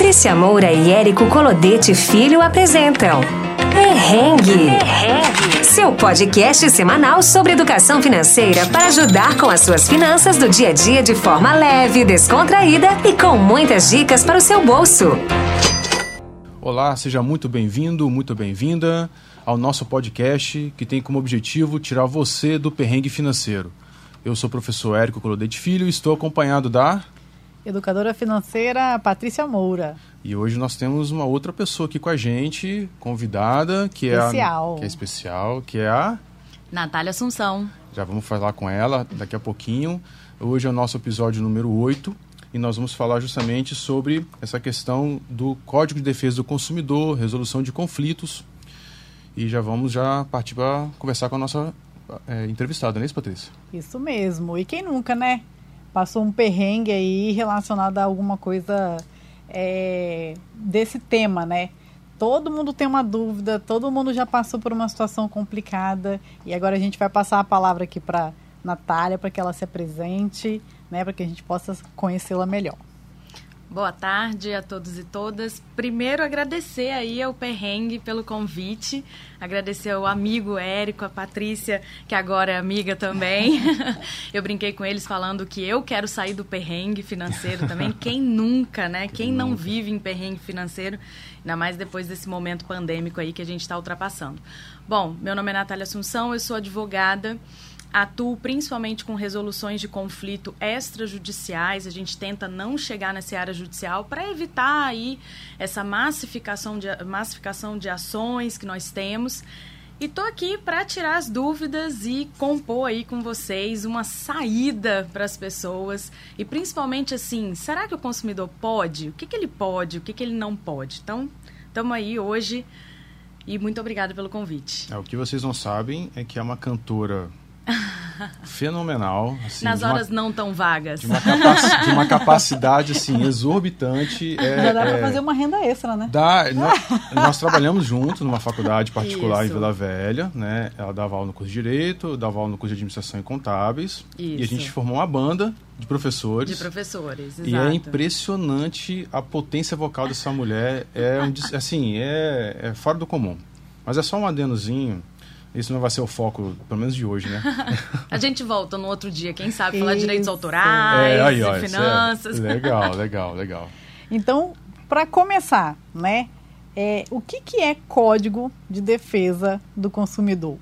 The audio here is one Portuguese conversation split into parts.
Patrícia Moura e Érico Colodete Filho apresentam Perrengue. Perrengue. Seu podcast semanal sobre educação financeira para ajudar com as suas finanças do dia a dia de forma leve, descontraída e com muitas dicas para o seu bolso. Olá, seja muito bem-vindo, muito bem-vinda ao nosso podcast que tem como objetivo tirar você do perrengue financeiro. Eu sou o professor Érico Colodete Filho e estou acompanhado da educadora financeira Patrícia Moura. E hoje nós temos uma outra pessoa aqui com a gente, convidada, que especial. é a, que é especial, que é a Natália Assunção. Já vamos falar com ela daqui a pouquinho. Hoje é o nosso episódio número 8 e nós vamos falar justamente sobre essa questão do Código de Defesa do Consumidor, resolução de conflitos. E já vamos já partir para conversar com a nossa é, entrevistada, não é isso, Patrícia? Isso mesmo. E quem nunca, né? Passou um perrengue aí relacionado a alguma coisa é, desse tema, né? Todo mundo tem uma dúvida, todo mundo já passou por uma situação complicada e agora a gente vai passar a palavra aqui para Natália para que ela se apresente, né, para que a gente possa conhecê-la melhor. Boa tarde a todos e todas. Primeiro, agradecer aí ao Perrengue pelo convite. Agradecer ao amigo Érico, a Patrícia, que agora é amiga também. eu brinquei com eles falando que eu quero sair do perrengue financeiro também. Quem nunca, né? Quem não vive em perrengue financeiro, ainda mais depois desse momento pandêmico aí que a gente está ultrapassando. Bom, meu nome é Natália Assunção, eu sou advogada. Atuo principalmente com resoluções de conflito extrajudiciais. A gente tenta não chegar nessa área judicial para evitar aí essa massificação de, massificação de ações que nós temos. E tô aqui para tirar as dúvidas e compor aí com vocês uma saída para as pessoas e principalmente assim, será que o consumidor pode? O que, que ele pode? O que, que ele não pode? Então, estamos aí hoje e muito obrigada pelo convite. É, o que vocês não sabem é que é uma cantora fenomenal. Assim, Nas horas uma, não tão vagas. De uma, capaci de uma capacidade assim, exorbitante. É, Já dá é, para fazer uma renda extra, né? Dá, nós, nós trabalhamos juntos numa faculdade particular Isso. em Vila Velha. Né? Ela dava aula no curso de Direito, eu dava aula no curso de Administração e Contábeis. Isso. E a gente formou uma banda de professores. De professores, exato. E é impressionante a potência vocal dessa mulher. É, um, assim, é, é fora do comum. Mas é só um adenozinho isso não vai ser o foco, pelo menos de hoje, né? a gente volta no outro dia, quem sabe, falar de direitos autorais, é, aí, ó, é finanças. É legal, legal, legal. Então, para começar, né? É, o que, que é Código de Defesa do Consumidor?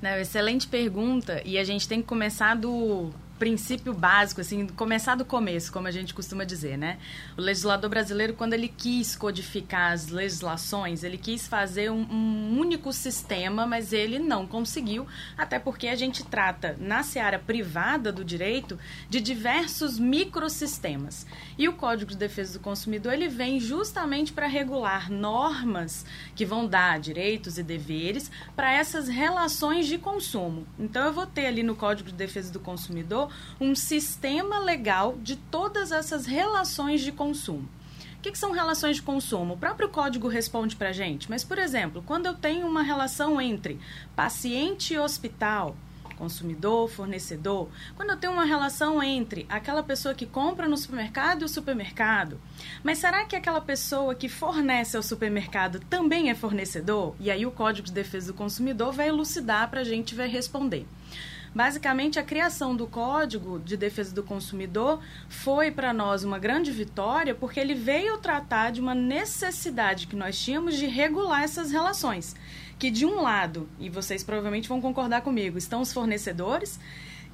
Não, excelente pergunta. E a gente tem que começar do princípio básico, assim, começar do começo, como a gente costuma dizer, né? O legislador brasileiro, quando ele quis codificar as legislações, ele quis fazer um, um único sistema, mas ele não conseguiu, até porque a gente trata, na seara privada do direito, de diversos microsistemas. E o Código de Defesa do Consumidor, ele vem justamente para regular normas que vão dar direitos e deveres para essas relações de consumo. Então, eu vou ter ali no Código de Defesa do Consumidor um sistema legal de todas essas relações de consumo. O que, que, são relações de consumo? O próprio código responde para gente. Mas, por exemplo, quando eu tenho uma relação entre paciente e hospital, consumidor, fornecedor, quando eu tenho uma relação entre aquela pessoa que compra no supermercado e o supermercado, mas será que aquela pessoa que fornece ao supermercado também é fornecedor? E aí o Código de Defesa do Consumidor vai elucidar para a gente vai responder. Basicamente, a criação do Código de Defesa do Consumidor foi para nós uma grande vitória, porque ele veio tratar de uma necessidade que nós tínhamos de regular essas relações. Que, de um lado, e vocês provavelmente vão concordar comigo, estão os fornecedores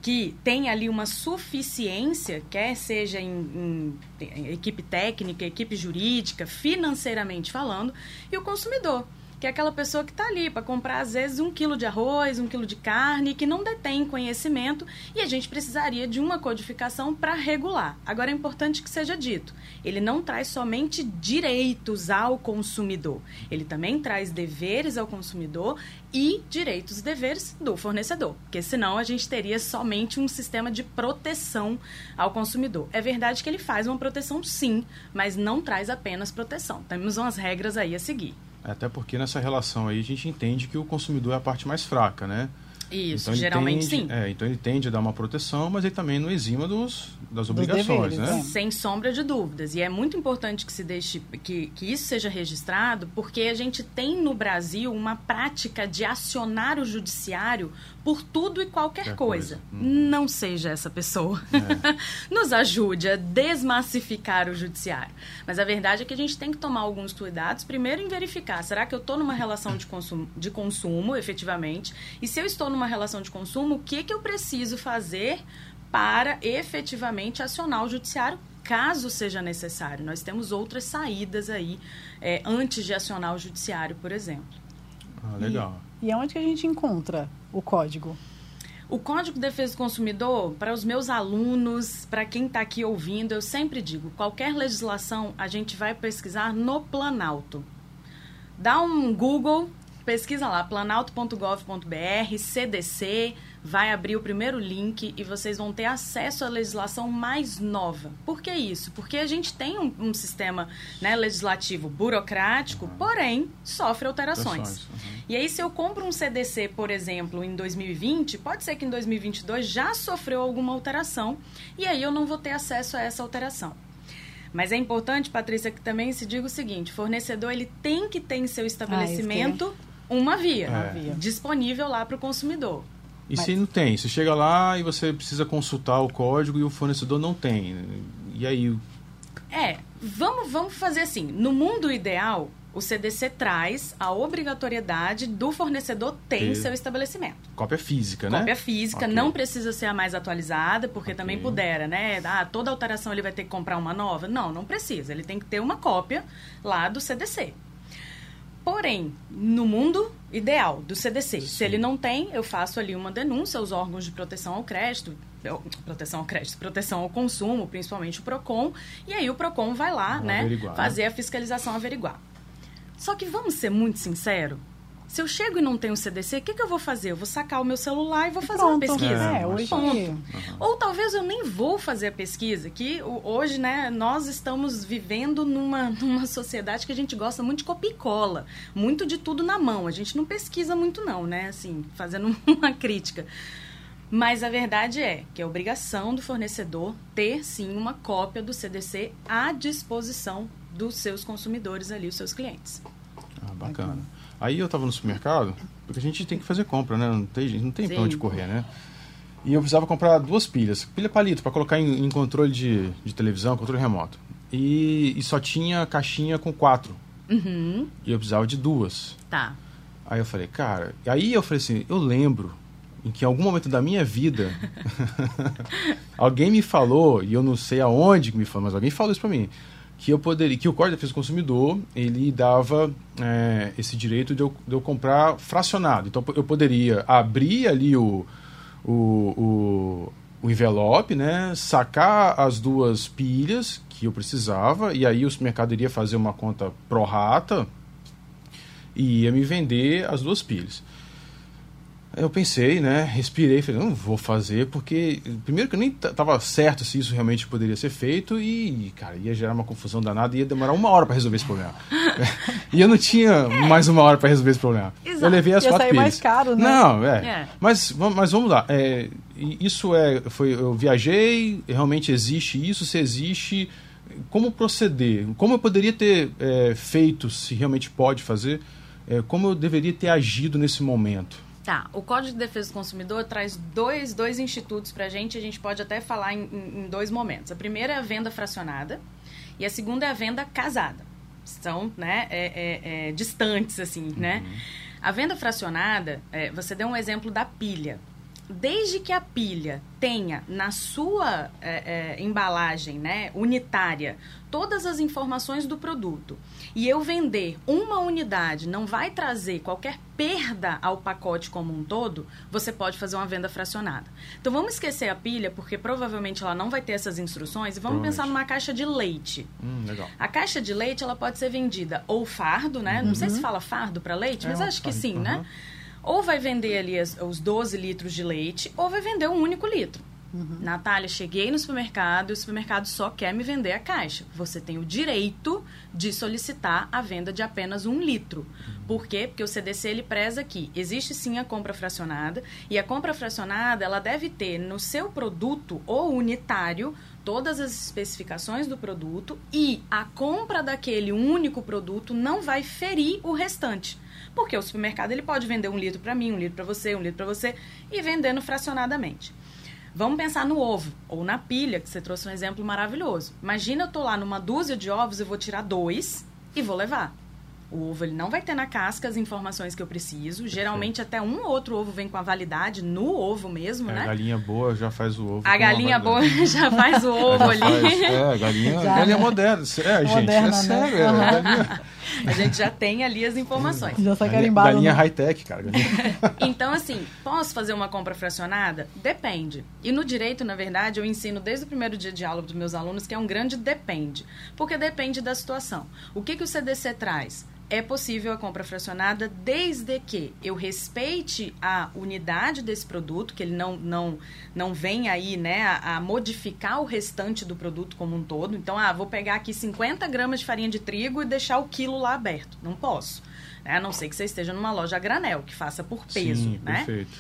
que têm ali uma suficiência, quer seja em, em, equipe técnica, equipe jurídica, financeiramente falando, e o consumidor que é aquela pessoa que está ali para comprar, às vezes, um quilo de arroz, um quilo de carne, que não detém conhecimento e a gente precisaria de uma codificação para regular. Agora, é importante que seja dito: ele não traz somente direitos ao consumidor, ele também traz deveres ao consumidor e direitos e deveres do fornecedor, porque senão a gente teria somente um sistema de proteção ao consumidor. É verdade que ele faz uma proteção, sim, mas não traz apenas proteção. Temos umas regras aí a seguir. Até porque nessa relação aí a gente entende que o consumidor é a parte mais fraca, né? Isso, então, geralmente tende, sim. É, então ele tende a dar uma proteção, mas ele também não exima dos, das obrigações, deveres, né? né? Sem sombra de dúvidas. E é muito importante que se deixe que, que isso seja registrado, porque a gente tem no Brasil uma prática de acionar o judiciário por tudo e qualquer Qualquer coisa. coisa. Uhum. Não seja essa pessoa. Nos ajude a desmassificar o judiciário. Mas a verdade é que a gente tem que tomar alguns cuidados. Primeiro, em verificar: será que eu estou numa relação de consumo, de consumo, efetivamente? E se eu estou numa relação de consumo, o que, que eu preciso fazer para efetivamente acionar o judiciário? Caso seja necessário, nós temos outras saídas aí é, antes de acionar o judiciário, por exemplo. Ah, legal. E aonde que a gente encontra o código? O Código de Defesa do Consumidor, para os meus alunos, para quem está aqui ouvindo, eu sempre digo: qualquer legislação a gente vai pesquisar no Planalto. Dá um Google, pesquisa lá, planalto.gov.br, CDC, vai abrir o primeiro link e vocês vão ter acesso à legislação mais nova. Por que isso? Porque a gente tem um, um sistema né, legislativo burocrático, porém sofre alterações. Alterações, uhum. E aí, se eu compro um CDC, por exemplo, em 2020, pode ser que em 2022 já sofreu alguma alteração e aí eu não vou ter acesso a essa alteração. Mas é importante, Patrícia, que também se diga o seguinte: o fornecedor ele tem que ter em seu estabelecimento uma via É. disponível lá para o consumidor. E Mas- se não tem? Você chega lá e você precisa consultar o código e o fornecedor não tem. E aí? É, vamos, vamos fazer assim. No mundo ideal, o CDC traz a obrigatoriedade do fornecedor ter em seu estabelecimento. Cópia física, né? Cópia física, Ok. não precisa ser a mais atualizada, porque Ok. também pudera, né? Ah, toda alteração ele vai ter que comprar uma nova? Não, não precisa. Ele tem que ter uma cópia lá do CDC. Porém, no mundo ideal do CDC, se Sim. ele não tem, eu faço ali uma denúncia aos órgãos de proteção ao crédito, proteção ao crédito, proteção ao consumo, principalmente o PROCON, e aí o PROCON vai lá, né, averiguar, né? fazer a fiscalização, averiguar. Só que vamos ser muito sinceros, se eu chego e não tenho CDC, o que, que eu vou fazer? Eu vou sacar o meu celular e vou fazer uma Pronto. pesquisa. É, É, hoje Ponto. Ou talvez eu nem vou fazer a pesquisa, que hoje, né, nós estamos vivendo numa, numa sociedade que a gente gosta muito de copia e cola, muito de tudo na mão. A gente não pesquisa muito não, né, assim, fazendo uma crítica. Mas a verdade é que é obrigação do fornecedor ter sim uma cópia do CDC à disposição dos seus consumidores ali, os seus clientes. Ah, bacana. Aí eu tava no supermercado, porque a gente tem que fazer compra, né? Não tem, não tem pra onde correr, né? E eu precisava comprar duas pilhas. Pilha palito, para colocar em, em controle de, de televisão, controle remoto. E, e só tinha caixinha com quatro. Uhum, E eu precisava de duas. tá. Aí eu falei, cara... Aí eu falei assim, eu lembro em que em algum momento da minha vida alguém me falou, e eu não sei aonde que me falou, mas alguém falou isso pra mim, que eu poderia, que o Código de Defesa do Consumidor, ele dava é, esse direito de eu, de eu comprar fracionado. Então eu poderia abrir ali o, o, o, o envelope, né, sacar as duas pilhas que eu precisava, e aí o supermercado iria fazer uma conta pro rata e ia me vender as duas pilhas. Eu pensei, né? Respirei, falei, não vou fazer, porque primeiro que eu nem estava certo se isso realmente poderia ser feito e, cara, ia gerar uma confusão danada e ia demorar uma hora para resolver esse problema. e eu não tinha mais uma hora para resolver esse problema. Exato. Eu levei as Ia quatro sair mais pilhas. caro, né? Não, é. É. Mas, mas vamos lá. É, isso é. Foi, eu viajei, realmente existe isso, se existe. Como proceder? Como eu poderia ter é, feito, se realmente pode fazer? É, como eu deveria ter agido nesse momento? Tá, o Código de Defesa do Consumidor traz dois, dois institutos para a gente, a gente pode até falar em, em- dois momentos. A primeira é a venda fracionada e a segunda é a venda casada. São né, é- é- é, distantes, assim, né? A venda fracionada, é, você deu um exemplo da pilha. Desde que a pilha tenha na sua é, é, embalagem né, unitária todas as informações do produto e eu vender uma unidade não vai trazer qualquer perda ao pacote como um todo, você pode fazer uma venda fracionada. Então vamos esquecer a pilha, porque provavelmente ela não vai ter essas instruções, e vamos pensar numa caixa de leite. Hum, legal. A caixa de leite ela pode ser vendida ou fardo, né? Não sei se fala fardo para leite, É, mas um acho que fardo, sim, aham. né? Ou vai vender ali as- os 12 litros de leite, ou vai vender um único litro. Uhum. Natália, cheguei no supermercado e o supermercado só quer me vender a caixa. Você tem o direito de solicitar a venda de apenas um litro. Por quê? Porque o CDC ele preza que existe sim a compra fracionada e a compra fracionada ela deve ter no seu produto ou unitário todas as especificações do produto e a compra daquele único produto não vai ferir o restante. Porque o supermercado ele pode vender um litro para mim, um litro para você, um litro para você e vendendo fracionadamente. Vamos pensar no ovo ou na pilha, que você trouxe um exemplo maravilhoso. Imagina eu tô lá numa dúzia de ovos, eu vou tirar dois e vou levar. O ovo ele não vai ter na casca as informações que eu preciso. Geralmente até um ou outro ovo vem com a validade no ovo mesmo, é, né? A galinha boa já faz o ovo. A galinha boa já faz o ovo ali. Faz, é, a galinha, já, galinha né? moderna. É, gente, moderna, é né? sério. Né? É, galinha... A gente já tem ali as informações. Já tá carimbado. Galinha né? high-tech, cara. então, assim, posso fazer uma compra fracionada? Depende. E no direito, na verdade, eu ensino desde o primeiro dia de aula dos meus alunos que é um grande depende. Porque depende da situação. O que, que o CDC traz? É possível a compra fracionada desde que eu respeite a unidade desse produto, que ele não, não, não venha aí né, a, a, modificar o restante do produto como um todo. Então, ah, vou pegar aqui 50 gramas de farinha de trigo e deixar o quilo lá aberto. Não posso. Né? A não ser que você esteja numa loja a granel, que faça por peso. Sim, né? Perfeito.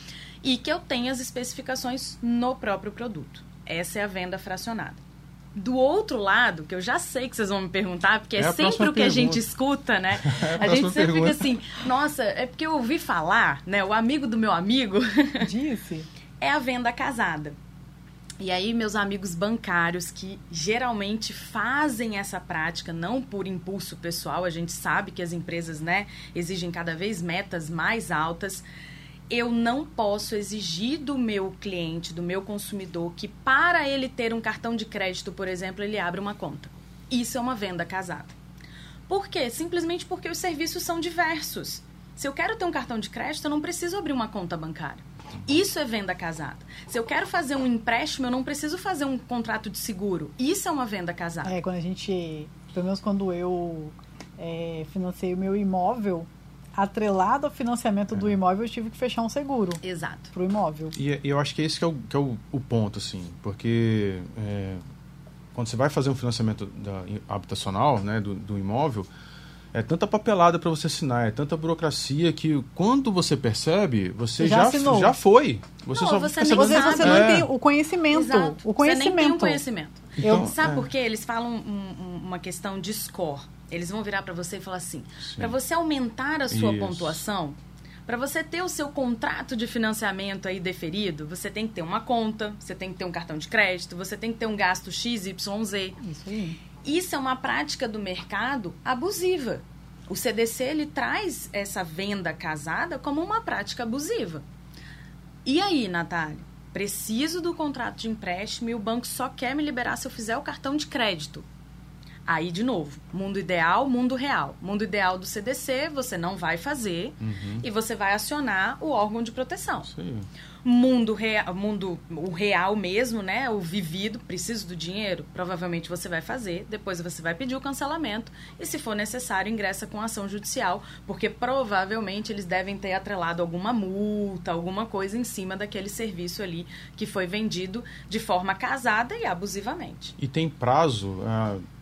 E que eu tenha as especificações no próprio produto. Essa é a venda fracionada do outro lado, que eu já sei que vocês vão me perguntar, porque é, é sempre o que pergunta. a gente escuta, né? É a, a gente sempre pergunta. fica assim, nossa, é porque eu ouvi falar, né? O amigo do meu amigo disse. é a venda casada. E aí, meus amigos bancários que geralmente fazem essa prática, não por impulso pessoal, a gente sabe que as empresas, né, exigem cada vez metas mais altas eu não posso exigir do meu cliente, do meu consumidor, que para ele ter um cartão de crédito, por exemplo, ele abre uma conta. Isso é uma venda casada. Por quê? Simplesmente porque os serviços são diversos. Se eu quero ter um cartão de crédito, eu não preciso abrir uma conta bancária. Isso é venda casada. Se eu quero fazer um empréstimo, eu não preciso fazer um contrato de seguro. Isso é uma venda casada. É, quando a gente. Pelo menos quando eu é, financei o meu imóvel, atrelado ao financiamento é. do imóvel, eu tive que fechar um seguro. Exato. Para o imóvel. E, eu acho que esse que é o, que é o, o ponto, assim, porque é, quando você vai fazer um financiamento da, habitacional, né, do, do imóvel, é tanta papelada para você assinar, é tanta burocracia que quando você percebe, você já, já, já foi. Você não, só você, você, você, você não é. tem o conhecimento. Exato. O conhecimento. Você nem tem o conhecimento. Então, Eu, Sabe é. por quê? Eles falam um, um, uma questão de score. Eles vão virar para você e falar assim: para você aumentar a sua Isso. pontuação, para você ter o seu contrato de financiamento aí deferido, você tem que ter uma conta, você tem que ter um cartão de crédito, você tem que ter um gasto XYZ. Isso aí. Isso é uma prática do mercado abusiva. O CDC ele traz essa venda casada como uma prática abusiva. E aí, Natália? Preciso do contrato de empréstimo e o banco só quer me liberar se eu fizer o cartão de crédito. Aí, de novo, mundo ideal, mundo real. Mundo ideal do CDC, você não vai fazer uhum. e você vai acionar o órgão de proteção. Sim. Mundo real, mundo o real mesmo, né? O vivido, preciso do dinheiro, provavelmente você vai fazer, depois você vai pedir o cancelamento e se for necessário ingressa com ação judicial, porque provavelmente eles devem ter atrelado alguma multa, alguma coisa em cima daquele serviço ali que foi vendido de forma casada e abusivamente. E tem prazo, uh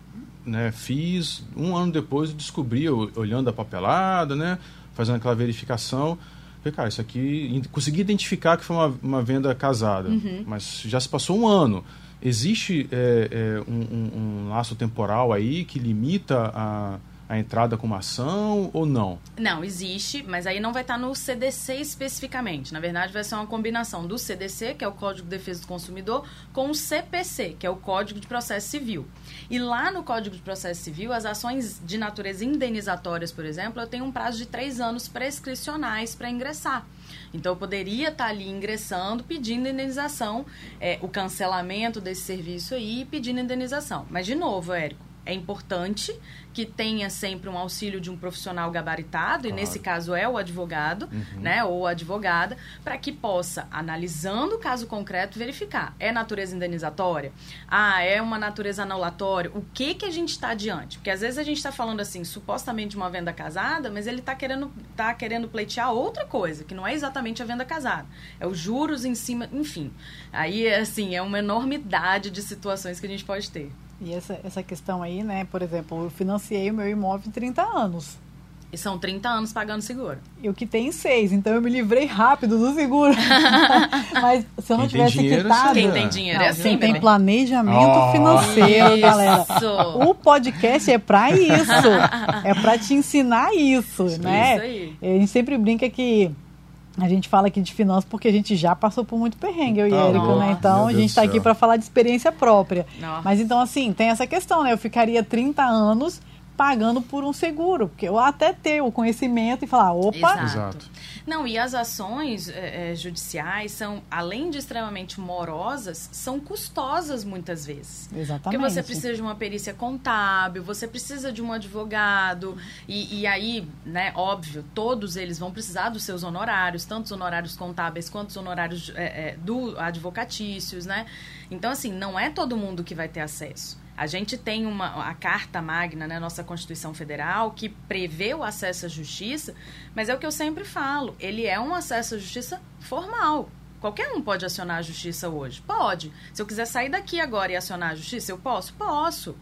né, fiz, um ano depois descobri, olhando a papelada, né, fazendo aquela verificação, falei, cara, isso aqui, consegui identificar que foi uma, uma venda casada, uhum. mas já se passou um ano. Existe é, é, um, um, um laço temporal aí que limita a a entrada com uma ação ou não? Não, existe, mas aí não vai estar no CDC especificamente. Na verdade, vai ser uma combinação do CDC, que é o Código de Defesa do Consumidor, com o CPC, que é o Código de Processo Civil. E lá no Código de Processo Civil, as ações de natureza indenizatórias, por exemplo, eu tenho um prazo de três anos prescricionais para ingressar. Então, eu poderia estar ali ingressando, pedindo indenização, é, o cancelamento desse serviço aí, pedindo indenização. Mas, de novo, Érico, é importante que tenha sempre um auxílio de um profissional gabaritado, claro. e nesse caso é o advogado, uhum. né, ou a advogada, para que possa, analisando o caso concreto, verificar. É natureza indenizatória? Ah, é uma natureza anulatória? O que que a gente está adiante? Porque às vezes a gente está falando assim, supostamente uma venda casada, mas ele está querendo, tá querendo pleitear outra coisa, que não é exatamente a venda casada. É os juros em cima, enfim. Aí, assim, é uma enormidade de situações que a gente pode ter. E essa, essa questão aí, né? Por exemplo, eu financiei o meu imóvel em 30 anos. E são 30 anos pagando seguro. Eu que tenho seis, então eu me livrei rápido do seguro. Mas se eu não quem tivesse dinheiro, quitado. Quem tem dinheiro não, é assim, Quem tem planejamento oh, financeiro, isso. galera. O podcast é para isso. é para te ensinar isso, isso né? Isso aí. A gente sempre brinca que a gente fala aqui de finanças porque a gente já passou por muito perrengue, eu e tá Érico, né? Então a gente está aqui para falar de experiência própria. Nossa. Mas então, assim, tem essa questão, né? Eu ficaria 30 anos pagando por um seguro, porque eu até ter o conhecimento e falar, opa. Exato. Não, e as ações é, judiciais são, além de extremamente morosas, são custosas muitas vezes. Exatamente. Porque você precisa de uma perícia contábil, você precisa de um advogado, e, e aí, né, óbvio, todos eles vão precisar dos seus honorários, tanto os honorários contábeis quanto os honorários é, é, do advocatícios, né? Então, assim, não é todo mundo que vai ter acesso. A gente tem uma, a Carta Magna, né, nossa Constituição Federal, que prevê o acesso à justiça, mas é o que eu sempre falo, ele é um acesso à justiça formal. Qualquer um pode acionar a justiça hoje? Pode. Se eu quiser sair daqui agora e acionar a justiça, eu posso? Posso.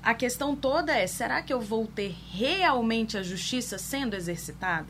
A questão toda é: será que eu vou ter realmente a justiça sendo exercitada?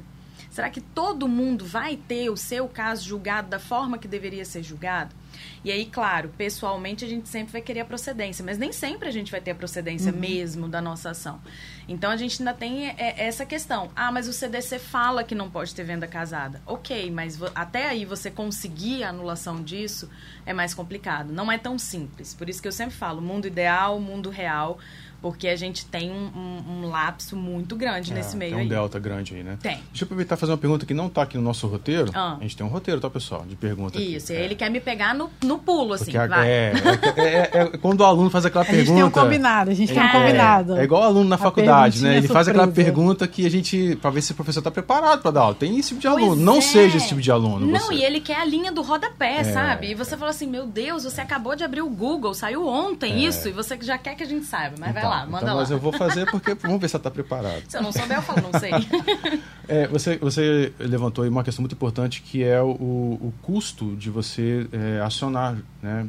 Será que todo mundo vai ter o seu caso julgado da forma que deveria ser julgado? E aí, claro, pessoalmente a gente sempre vai querer a procedência, mas nem sempre a gente vai ter a procedência uhum. mesmo da nossa ação. Então a gente ainda tem é, essa questão. Ah, mas o CDC fala que não pode ter venda casada. Ok, mas até aí você conseguir a anulação disso é mais complicado. Não é tão simples. Por isso que eu sempre falo, mundo ideal, mundo real porque a gente tem um, um, um lapso muito grande é, nesse meio tem um aí. delta grande aí, né? Tem. Deixa eu aproveitar e fazer uma pergunta que não está aqui no nosso roteiro. Ah. A gente tem um roteiro, tá, pessoal? De pergunta Isso, aqui. ele é. quer me pegar no, no pulo, assim, porque vai. É, é, é, é, quando o aluno faz aquela pergunta... A gente tem um combinado, a gente tem um combinado. É, igual o aluno na faculdade, né? Ele faz aquela pergunta que a gente... para ver se o professor está preparado para dar aula. Tem esse tipo de aluno. não seja esse tipo de aluno. Não, você. e ele quer a linha do rodapé, sabe? E você fala assim, meu Deus, você acabou de abrir o Google, saiu ontem isso, e você já quer que a gente saiba. Mas então, vai lá, manda então, lá. Mas eu vou fazer porque vamos ver se ela está preparada. Se eu não souber, eu falo, não sei. é, você, você levantou aí uma questão muito importante que é o, o custo de você é, acionar né,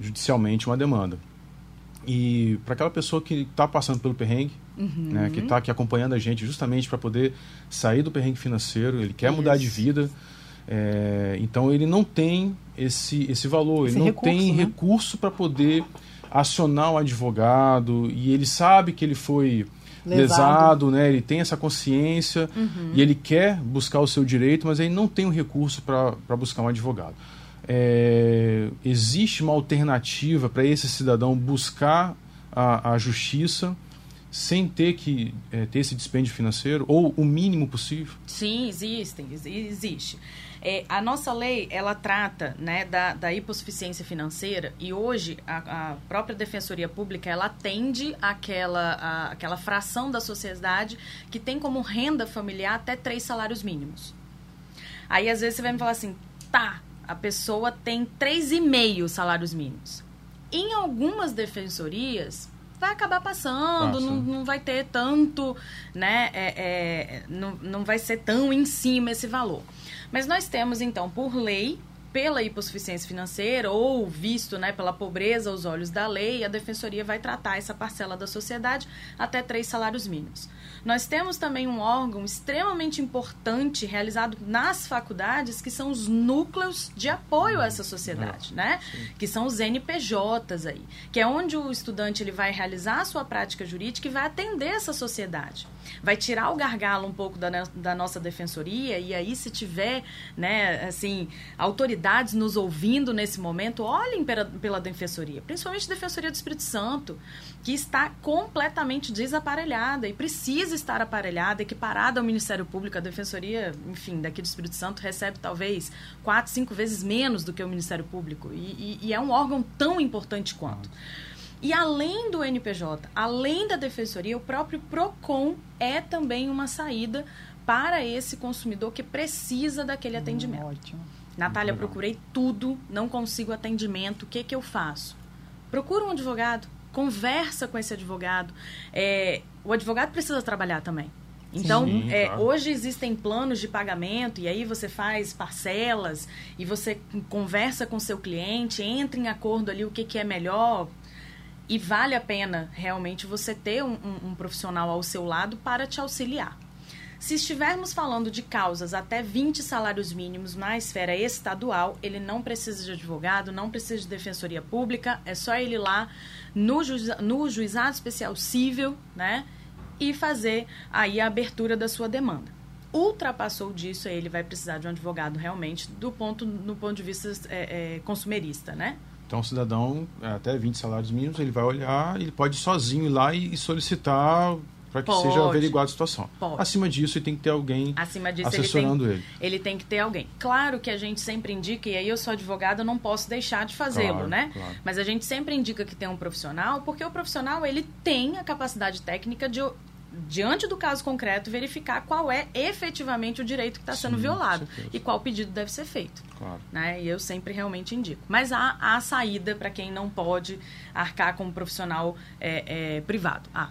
judicialmente uma demanda. E para aquela pessoa que está passando pelo perrengue, uhum. né, que está aqui acompanhando a gente justamente para poder sair do perrengue financeiro, ele quer Isso. mudar de vida, é, então ele não tem esse, esse valor, esse ele não recurso, tem né? recurso para poder acionar um advogado e ele sabe que ele foi lesado, lesado né? Ele tem essa consciência uhum. e ele quer buscar o seu direito, mas ele não tem o um recurso para buscar um advogado. É, existe uma alternativa para esse cidadão buscar a, a justiça sem ter que é, ter esse dispêndio financeiro ou o mínimo possível? Sim, existem, existe. É, a nossa lei, ela trata né, da, da hipossuficiência financeira e hoje a, a própria Defensoria Pública, ela atende aquela, a, aquela fração da sociedade que tem como renda familiar até três salários mínimos. Aí, às vezes, você vai me falar assim, tá, a pessoa tem três e meio salários mínimos. Em algumas defensorias, vai acabar passando, não, não vai ter tanto, né? É, é, não, não vai ser tão em cima esse valor. Mas nós temos, então, por lei, pela hipossuficiência financeira ou visto né, pela pobreza aos olhos da lei, a defensoria vai tratar essa parcela da sociedade até três salários mínimos. Nós temos também um órgão extremamente importante realizado nas faculdades, que são os núcleos de apoio a essa sociedade, ah, né? Que são os NPJs aí, que é onde o estudante ele vai realizar a sua prática jurídica e vai atender essa sociedade. Vai tirar o gargalo um pouco da, da nossa defensoria e aí se tiver, né, assim, autoridades nos ouvindo nesse momento, olhem pela, pela defensoria, principalmente a Defensoria do Espírito Santo, que está completamente desaparelhada e precisa estar aparelhada, equiparada ao Ministério Público. A Defensoria, enfim, daqui do Espírito Santo recebe talvez quatro, cinco vezes menos do que o Ministério Público. E, e, e é um órgão tão importante quanto. E além do NPJ, além da defensoria, o próprio PROCON é também uma saída para esse consumidor que precisa daquele atendimento. Hum, ótimo. Natália, procurei tudo, não consigo atendimento, o que, que eu faço? Procura um advogado, conversa com esse advogado. É, o advogado precisa trabalhar também. Então, Sim, é, claro. hoje existem planos de pagamento e aí você faz parcelas e você conversa com seu cliente, entra em acordo ali o que, que é melhor e vale a pena realmente você ter um, um- um profissional ao seu lado para te auxiliar. Se estivermos falando de causas até 20 salários mínimos na esfera estadual, ele não precisa de advogado, não precisa de defensoria pública, é só ele ir lá no, juiza- no juizado especial civil, né? E fazer aí a abertura da sua demanda. Ultrapassou disso, aí ele vai precisar de um advogado realmente do ponto, no ponto de vista é, é, consumerista, né? Então, o cidadão, é, até 20 salários mínimos, ele vai olhar, ele pode sozinho ir lá e solicitar para que Pode. seja averiguada a situação. Pode. Acima disso, ele tem que ter alguém Acima disso, ele tem, assessorando ele. ele tem que ter alguém. Claro que a gente sempre indica, e aí eu sou advogada, eu não posso deixar de fazê-lo, Claro, né? claro. Mas a gente sempre indica que tem um profissional, porque o profissional, ele tem a capacidade técnica de, diante do caso concreto, verificar qual é efetivamente o direito que está sendo violado com e qual pedido deve ser feito. Claro. Né? E eu sempre realmente indico. Mas há, há saída para quem não pode arcar como profissional é, é, privado. Ah,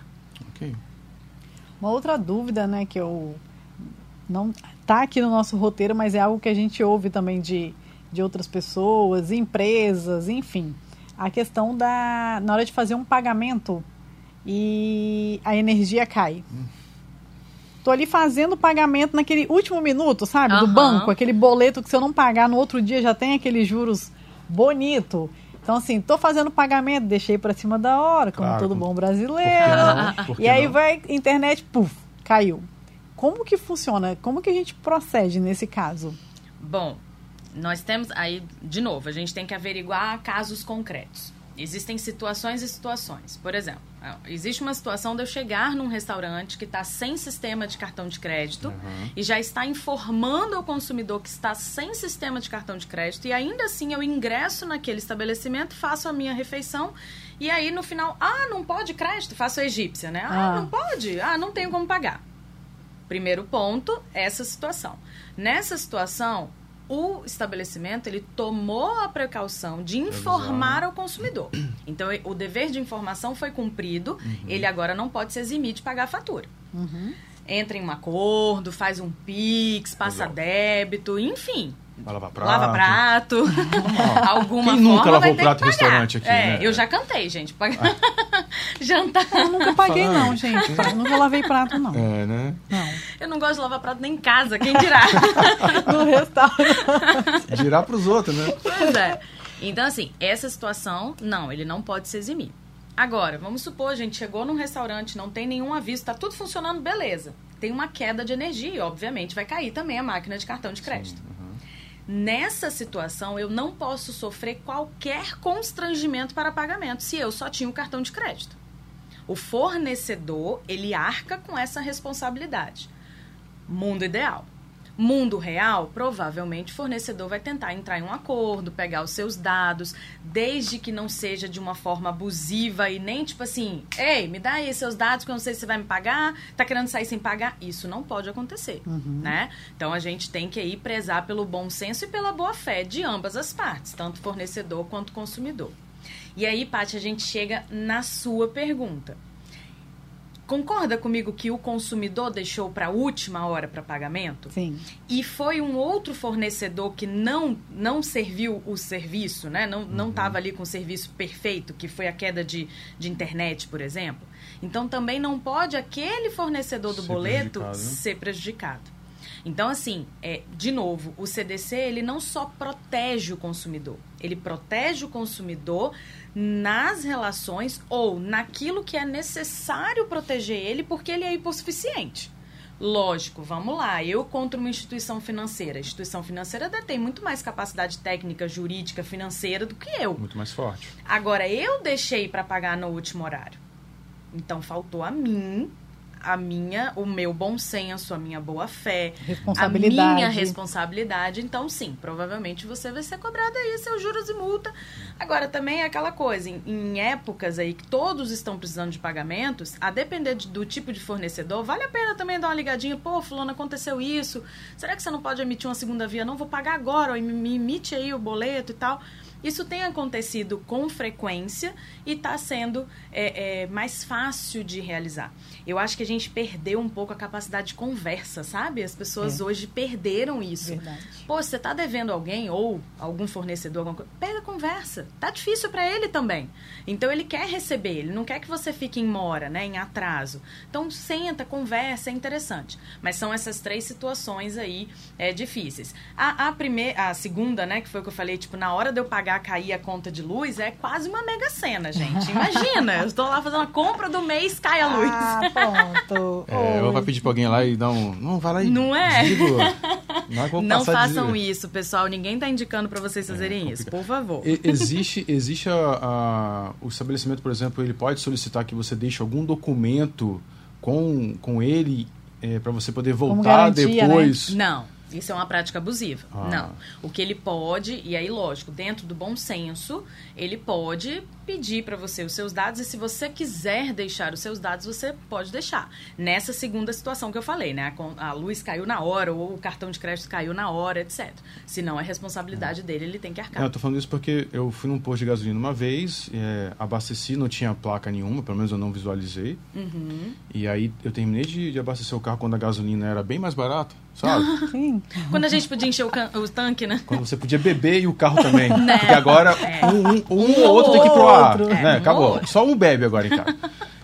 Ok. Uma outra dúvida, né, que eu não tá aqui no nosso roteiro, mas é algo que a gente ouve também de, de outras pessoas, empresas, enfim. A questão da na hora de fazer um pagamento e a energia cai. Tô ali fazendo o pagamento naquele último minuto, sabe, do Aham. banco, aquele boleto que se eu não pagar no outro dia já tem aqueles juros bonito. Então assim, tô fazendo pagamento, deixei para cima da hora, como Claro, todo bom Por que brasileiro. não? Por que E aí não? vai internet, puf, caiu. Como que funciona? Como que a gente procede nesse caso? Bom, nós temos aí, de novo, a gente tem que averiguar casos concretos. Existem situações e situações. Por exemplo, ah, existe uma situação de eu chegar num restaurante que está sem sistema de cartão de crédito Uhum. e já está informando ao consumidor que está sem sistema de cartão de crédito e ainda assim eu ingresso naquele estabelecimento, faço a minha refeição e aí no final, ah, não pode crédito, faço a egípcia, né? Ah, Ah. não pode, ah, não tenho como pagar. Primeiro ponto, essa situação. Nessa situação, o estabelecimento ele tomou a precaução de informar ao consumidor. Então, o dever de informação foi cumprido, ele agora não pode se eximir de pagar a fatura. Entra em um acordo, faz um PIX, passa Exato. débito, enfim. Vai lavar prato. Lava prato. Alguma Quem nunca forma lavou vai ter prato em restaurante aqui, É, né? eu já cantei, gente. Pagar- Jantar. Eu nunca paguei, Falando. não, gente. Eu nunca lavei prato, não. É, né? Não. Eu não gosto de lavar prato nem em casa, quem dirá? No restaurante. Girar pros outros, né? Pois é. Então, assim, essa situação, não, ele não pode se eximir. Agora, vamos supor, a gente chegou num restaurante, não tem nenhum aviso, tá tudo funcionando, beleza. Tem uma queda de energia, obviamente, vai cair também a máquina de cartão de crédito. Nessa situação, eu não posso sofrer qualquer constrangimento para pagamento se eu só tinha o cartão de crédito. O fornecedor, ele arca com essa responsabilidade. Mundo ideal. Mundo real, provavelmente o fornecedor vai tentar entrar em um acordo, pegar os seus dados, desde que não seja de uma forma abusiva e nem tipo assim, ei, me dá aí seus dados que eu não sei se você vai me pagar, tá querendo sair sem pagar. Isso não pode acontecer, né? Então a gente tem que aí prezar pelo bom senso e pela boa fé de ambas as partes, tanto fornecedor quanto consumidor. E aí, Paty, a gente chega na sua pergunta. Concorda comigo que o consumidor deixou para a última hora para pagamento? Sim. e foi um outro fornecedor que não não serviu o serviço, né? Não não estava ali com o serviço perfeito, que foi a queda de, de internet, por exemplo. Então também não pode aquele fornecedor do Ser boleto prejudicado, né? ser prejudicado. Então assim, é, de novo, o CDC ele não só protege o consumidor, ele protege o consumidor nas relações ou naquilo que é necessário proteger ele porque ele é hipossuficiente. Lógico, vamos lá. Eu contra uma instituição financeira. A instituição financeira detém muito mais capacidade técnica, jurídica, financeira do que eu. Muito mais forte. Agora, eu deixei para pagar no último horário. Então, faltou a mim a minha, o meu bom senso, a minha boa fé, a minha responsabilidade. Então, sim, provavelmente você vai ser cobrado aí seus juros e multa. Agora, também é aquela coisa, em, em épocas aí que todos estão precisando de pagamentos, a depender de- do tipo de fornecedor, vale a pena também dar uma ligadinha, pô, fulano, aconteceu isso, será que você não pode emitir uma segunda via? Não, vou pagar agora, ó, me, me emite aí o boleto e tal. Isso tem acontecido com frequência e está sendo é, é, mais fácil de realizar. Eu acho que a gente perdeu um pouco a capacidade de conversa, sabe? As pessoas hoje perderam isso. Verdade. Pô, você tá devendo alguém ou algum fornecedor, alguma coisa, pega a conversa. Tá difícil para ele também. Então ele quer receber, ele não quer que você fique em mora, né, em atraso. Então senta, conversa, é interessante. Mas são essas três situações aí é, difíceis. A, a primeira, a segunda, né, que foi o que eu falei, tipo, na hora de eu pagar, cair a conta de luz, é quase uma mega cena, gente. Imagina, eu estou lá fazendo a compra do mês, cai a luz. Ah, pronto. É, eu Oi. vou pedir pra alguém lá e dar um. Não, vai lá e. Não é? desliga. Não, é Não façam de- isso, pessoal. Ninguém tá indicando para vocês fazerem isso, por favor. E- Existe, existe a, a- o estabelecimento, por exemplo, ele pode solicitar que você deixe algum documento com, com ele para você poder voltar garantia, né? depois. Não, isso é uma prática abusiva. Ah. Não. O que ele pode, e aí, lógico, dentro do bom senso, ele pode pedir para você os seus dados e se você quiser deixar os seus dados, você pode deixar. Nessa segunda situação que eu falei, né? A, luz caiu na hora ou o cartão de crédito caiu na hora, etc. Se não é responsabilidade dele, ele tem que arcar. É, eu tô falando isso porque eu fui num posto de gasolina uma vez, é, abasteci, não tinha placa nenhuma, pelo menos eu não visualizei. Uhum. E aí eu terminei de, de abastecer o carro quando a gasolina era bem mais barata, sabe? Sim. Quando a gente podia encher o, can- o tanque, né? Quando você podia beber e o carro também. Né? Porque agora É. um, um, um Um ou outro tem que ir pro ar. Né? É, ou Acabou. Só um bebe agora em casa.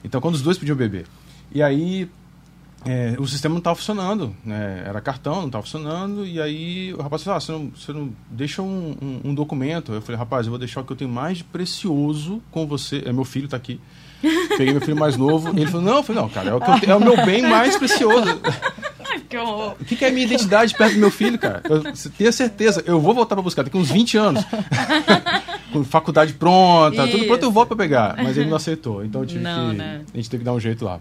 Então, quando os dois podiam beber. E aí, é, o sistema não estava funcionando. Né? Era cartão, não estava funcionando. E aí, o rapaz falou: ah, você, não, você não deixa um, um- um documento. Eu falei: rapaz, eu vou deixar o que eu tenho mais de precioso com você. É, meu filho está aqui. Peguei meu filho mais novo. Ele falou: não, eu falei: não, cara, é o, que eu tenho- é o meu bem mais precioso. Que horror. O que, que é minha identidade perto do meu filho, cara? Eu tenha certeza. Eu vou voltar pra buscar daqui uns 20 anos. Com faculdade pronta, tudo pronto, eu Isso. volto pra pegar. Mas ele não aceitou. Então eu tive Não, que. né? A gente teve que dar um jeito lá. É,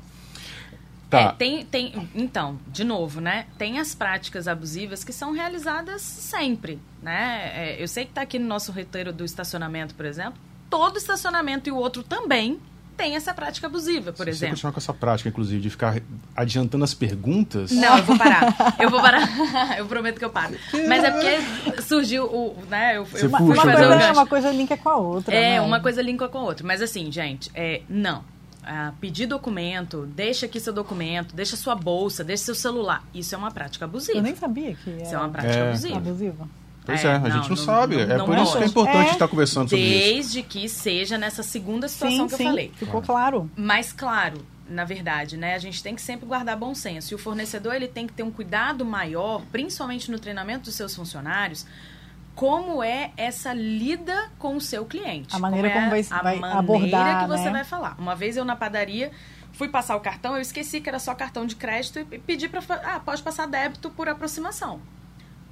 Tá. tem, tem, então, de novo, né? Tem as práticas abusivas que são realizadas sempre, né? É, eu sei que tá aqui no nosso roteiro do estacionamento, por exemplo. Todo estacionamento e o outro também tem essa prática abusiva, por Se você exemplo. continuar com essa prática, inclusive, de ficar adiantando as perguntas. Não, eu vou parar. Eu vou parar. eu prometo que eu paro. Mas é porque surgiu o. Né, eu, Você eu Uma, fui puxa, uma fazer né? o coisa, gancho. uma coisa linka com a outra. É, né? uma coisa linka com a outra. Mas assim, gente, é, não. Ah, pedir documento, deixa aqui seu documento, deixa sua bolsa, deixa seu celular. Isso é uma prática abusiva. Eu nem sabia que era Isso é uma prática É. abusiva. abusiva. Pois É, é, a não, gente não, não- sabe. não- é não por isso que é importante É. estar conversando sobre isso. Desde que seja nessa segunda situação Sim, que sim. eu falei. Ficou claro. Mas claro, na verdade, né, a gente tem que sempre guardar bom senso. E o fornecedor ele tem que ter um cuidado maior, principalmente no treinamento dos seus funcionários, como é essa lida com o seu cliente. A maneira é como vai- a vai maneira abordar, que você né? vai falar. Uma vez eu na padaria fui passar o cartão, eu esqueci que era só cartão de crédito e pedi para ah, pode passar débito por aproximação.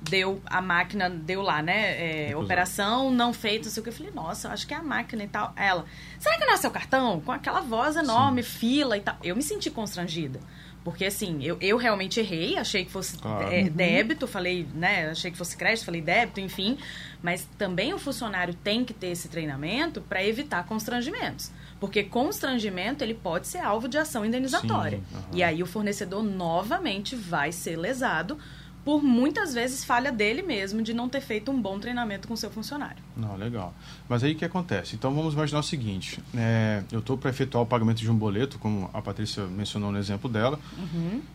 Deu, a máquina deu lá, né? É, operação não feita, não sei o que. Eu falei, nossa, eu acho que é a máquina e tal. Ela, será que não é seu cartão? Com aquela voz enorme, fila e tal. Eu me senti constrangida. Porque assim, eu, eu realmente errei, achei que fosse Claro. é, débito, falei, né? Achei que fosse crédito, falei débito, enfim. Mas também o funcionário tem que ter esse treinamento para evitar constrangimentos. Porque constrangimento ele pode ser alvo de ação indenizatória. Sim. E aí o fornecedor novamente vai ser lesado por muitas vezes falha dele mesmo de não ter feito um bom treinamento com seu funcionário. Não, legal. Mas aí o que acontece? Então vamos imaginar o seguinte: é, eu estou para efetuar o pagamento de um boleto, como a Patrícia mencionou no exemplo dela.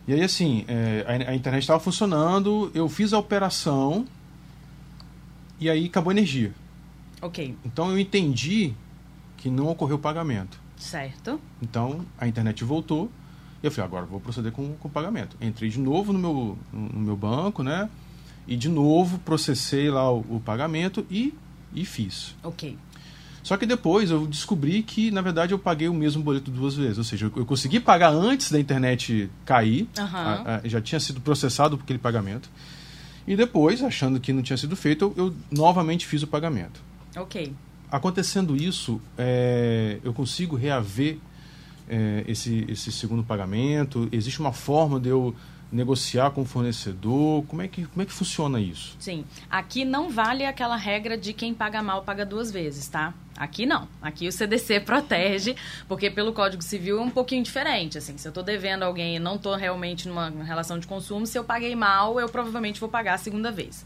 E aí, assim, é, a, a internet estava funcionando, eu fiz a operação e aí acabou a energia. Ok, Então eu entendi que não ocorreu o pagamento. certo. Então a internet voltou eu falei, agora vou proceder com, com o pagamento. Entrei de novo no meu, no meu banco, né? E de novo processei lá o, o pagamento e, e fiz. Ok. Só que depois eu descobri que, na verdade, eu paguei o mesmo boleto duas vezes. Ou seja, eu, eu consegui pagar antes da internet cair, Aham. a- a- já tinha sido processado aquele pagamento. E depois, achando que não tinha sido feito, eu, eu novamente fiz o pagamento. Ok. Acontecendo isso, é, eu consigo reaver é, esse, esse segundo pagamento? Existe uma forma de eu negociar com o fornecedor? Como é que, como é que funciona isso? Sim. Aqui não vale aquela regra de quem paga mal paga duas vezes, tá? Aqui não. Aqui o CDC protege, porque pelo Código Civil é um pouquinho diferente. Assim, se eu estou devendo alguém e não estou realmente numa relação de consumo, se eu paguei mal, eu provavelmente vou pagar a segunda vez.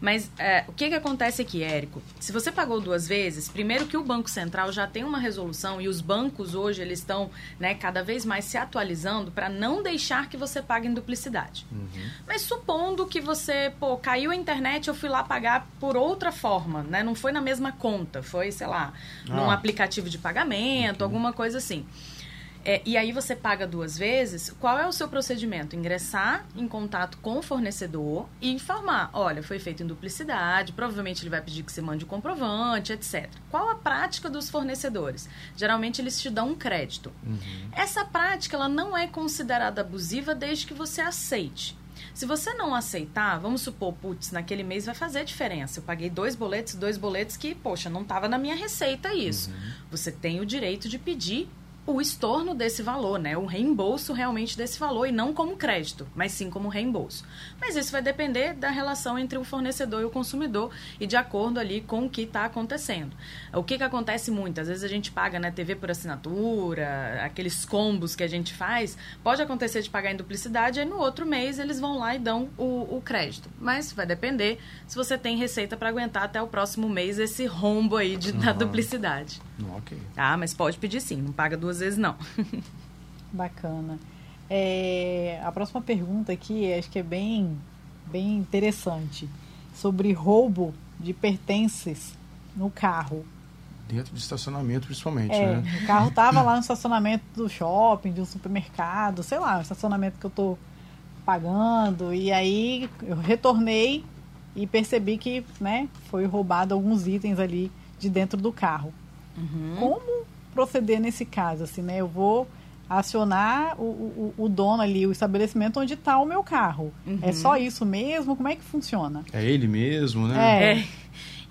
Mas é, o que, que acontece aqui, Érico? Se você pagou duas vezes, primeiro que o Banco Central já tem uma resolução e os bancos hoje eles estão né, cada vez mais se atualizando para não deixar que você pague em duplicidade. Uhum. Mas supondo que você, pô, caiu a internet, eu fui lá pagar por outra forma, né? Não foi na mesma conta, foi, sei lá, ah. num aplicativo de pagamento, uhum. alguma coisa assim. É, e aí você paga duas vezes, qual é o seu procedimento? Ingressar em contato com o fornecedor e informar, olha, foi feito em duplicidade, provavelmente ele vai pedir que você mande o comprovante, etc. Qual a prática dos fornecedores? Geralmente eles te dão um crédito. Uhum. Essa prática ela não é considerada abusiva desde que você aceite. Se você não aceitar, vamos supor, putz, naquele mês vai fazer diferença. Eu paguei dois boletos, dois boletos que, poxa, não estava na minha receita isso. Uhum. Você tem o direito de pedir o estorno desse valor, né? O reembolso realmente desse valor e não como crédito, mas sim como reembolso. Mas isso vai depender da relação entre o fornecedor e o consumidor e de acordo ali com o que está acontecendo. O que, que acontece muito? Às vezes a gente paga né, TV por assinatura, aqueles combos que a gente faz, pode acontecer de pagar em duplicidade e no outro mês eles vão lá e dão o, o crédito. Mas vai depender se você tem receita para aguentar até o próximo mês esse rombo aí de, uhum. da duplicidade. Ok. Ah, mas pode pedir sim, não paga duas vezes não. Bacana. É, a próxima pergunta aqui acho que é bem, bem interessante. Sobre roubo de pertences no carro. Dentro de estacionamento, principalmente, é, né? O carro tava lá no estacionamento do shopping, de um supermercado, sei lá, o estacionamento que eu tô pagando. E aí eu retornei e percebi que né, foi roubado alguns itens ali de dentro do carro. Uhum. Como proceder nesse caso? Assim, né? Eu vou acionar o, o, o dono ali, o estabelecimento onde está o meu carro. Uhum. É só isso mesmo? Como é que funciona? É ele mesmo, né? É. é.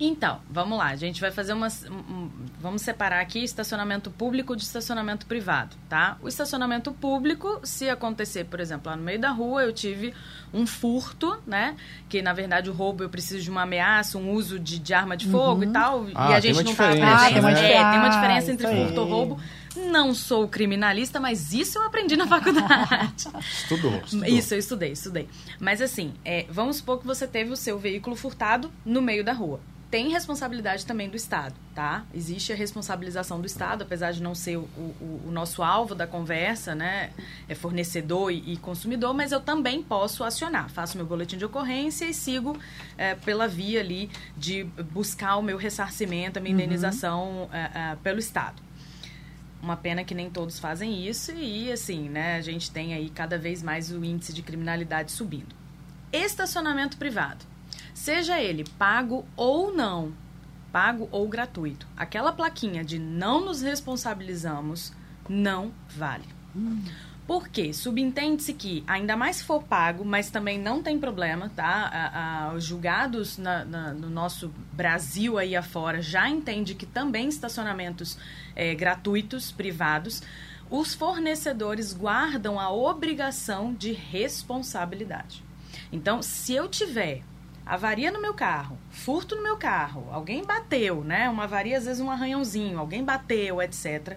Então, vamos lá, a gente vai fazer uma. Um, vamos separar aqui estacionamento público de estacionamento privado, tá? O estacionamento público, se acontecer, por exemplo, lá no meio da rua, eu tive um furto, né? Que na verdade o roubo eu preciso de uma ameaça, um uso de, de arma de fogo uhum. e tal. Ah, e a gente não tá aprendendo. Ah, tem, uma né? é, tem uma diferença entre furto ou roubo. Não sou criminalista, mas isso eu aprendi na faculdade. estudou, estudou, Isso, eu estudei, estudei. Mas assim, é, vamos supor que você teve o seu veículo furtado no meio da rua tem responsabilidade também do Estado, tá? Existe a responsabilização do Estado, apesar de não ser o, o, o nosso alvo da conversa, né? É fornecedor e, e, consumidor, mas eu também posso acionar. Faço meu boletim de ocorrência e sigo é, pela via ali de buscar o meu ressarcimento, a minha uhum. indenização é, é, pelo Estado. Uma pena que nem todos fazem isso e, assim, né? A gente tem aí cada vez mais o índice de criminalidade subindo. Estacionamento privado seja ele pago ou não, pago ou gratuito. Aquela plaquinha de não nos responsabilizamos não vale. Por quê? Subentende-se que, ainda mais se for pago, mas também não tem problema, tá? A, a, os julgados na, na, no nosso Brasil aí afora já entende que também estacionamentos é, gratuitos, privados, os fornecedores guardam a obrigação de responsabilidade. Então, se eu tiver avaria no meu carro, furto no meu carro, alguém bateu, né? Uma avaria, às vezes um arranhãozinho, alguém bateu, etc.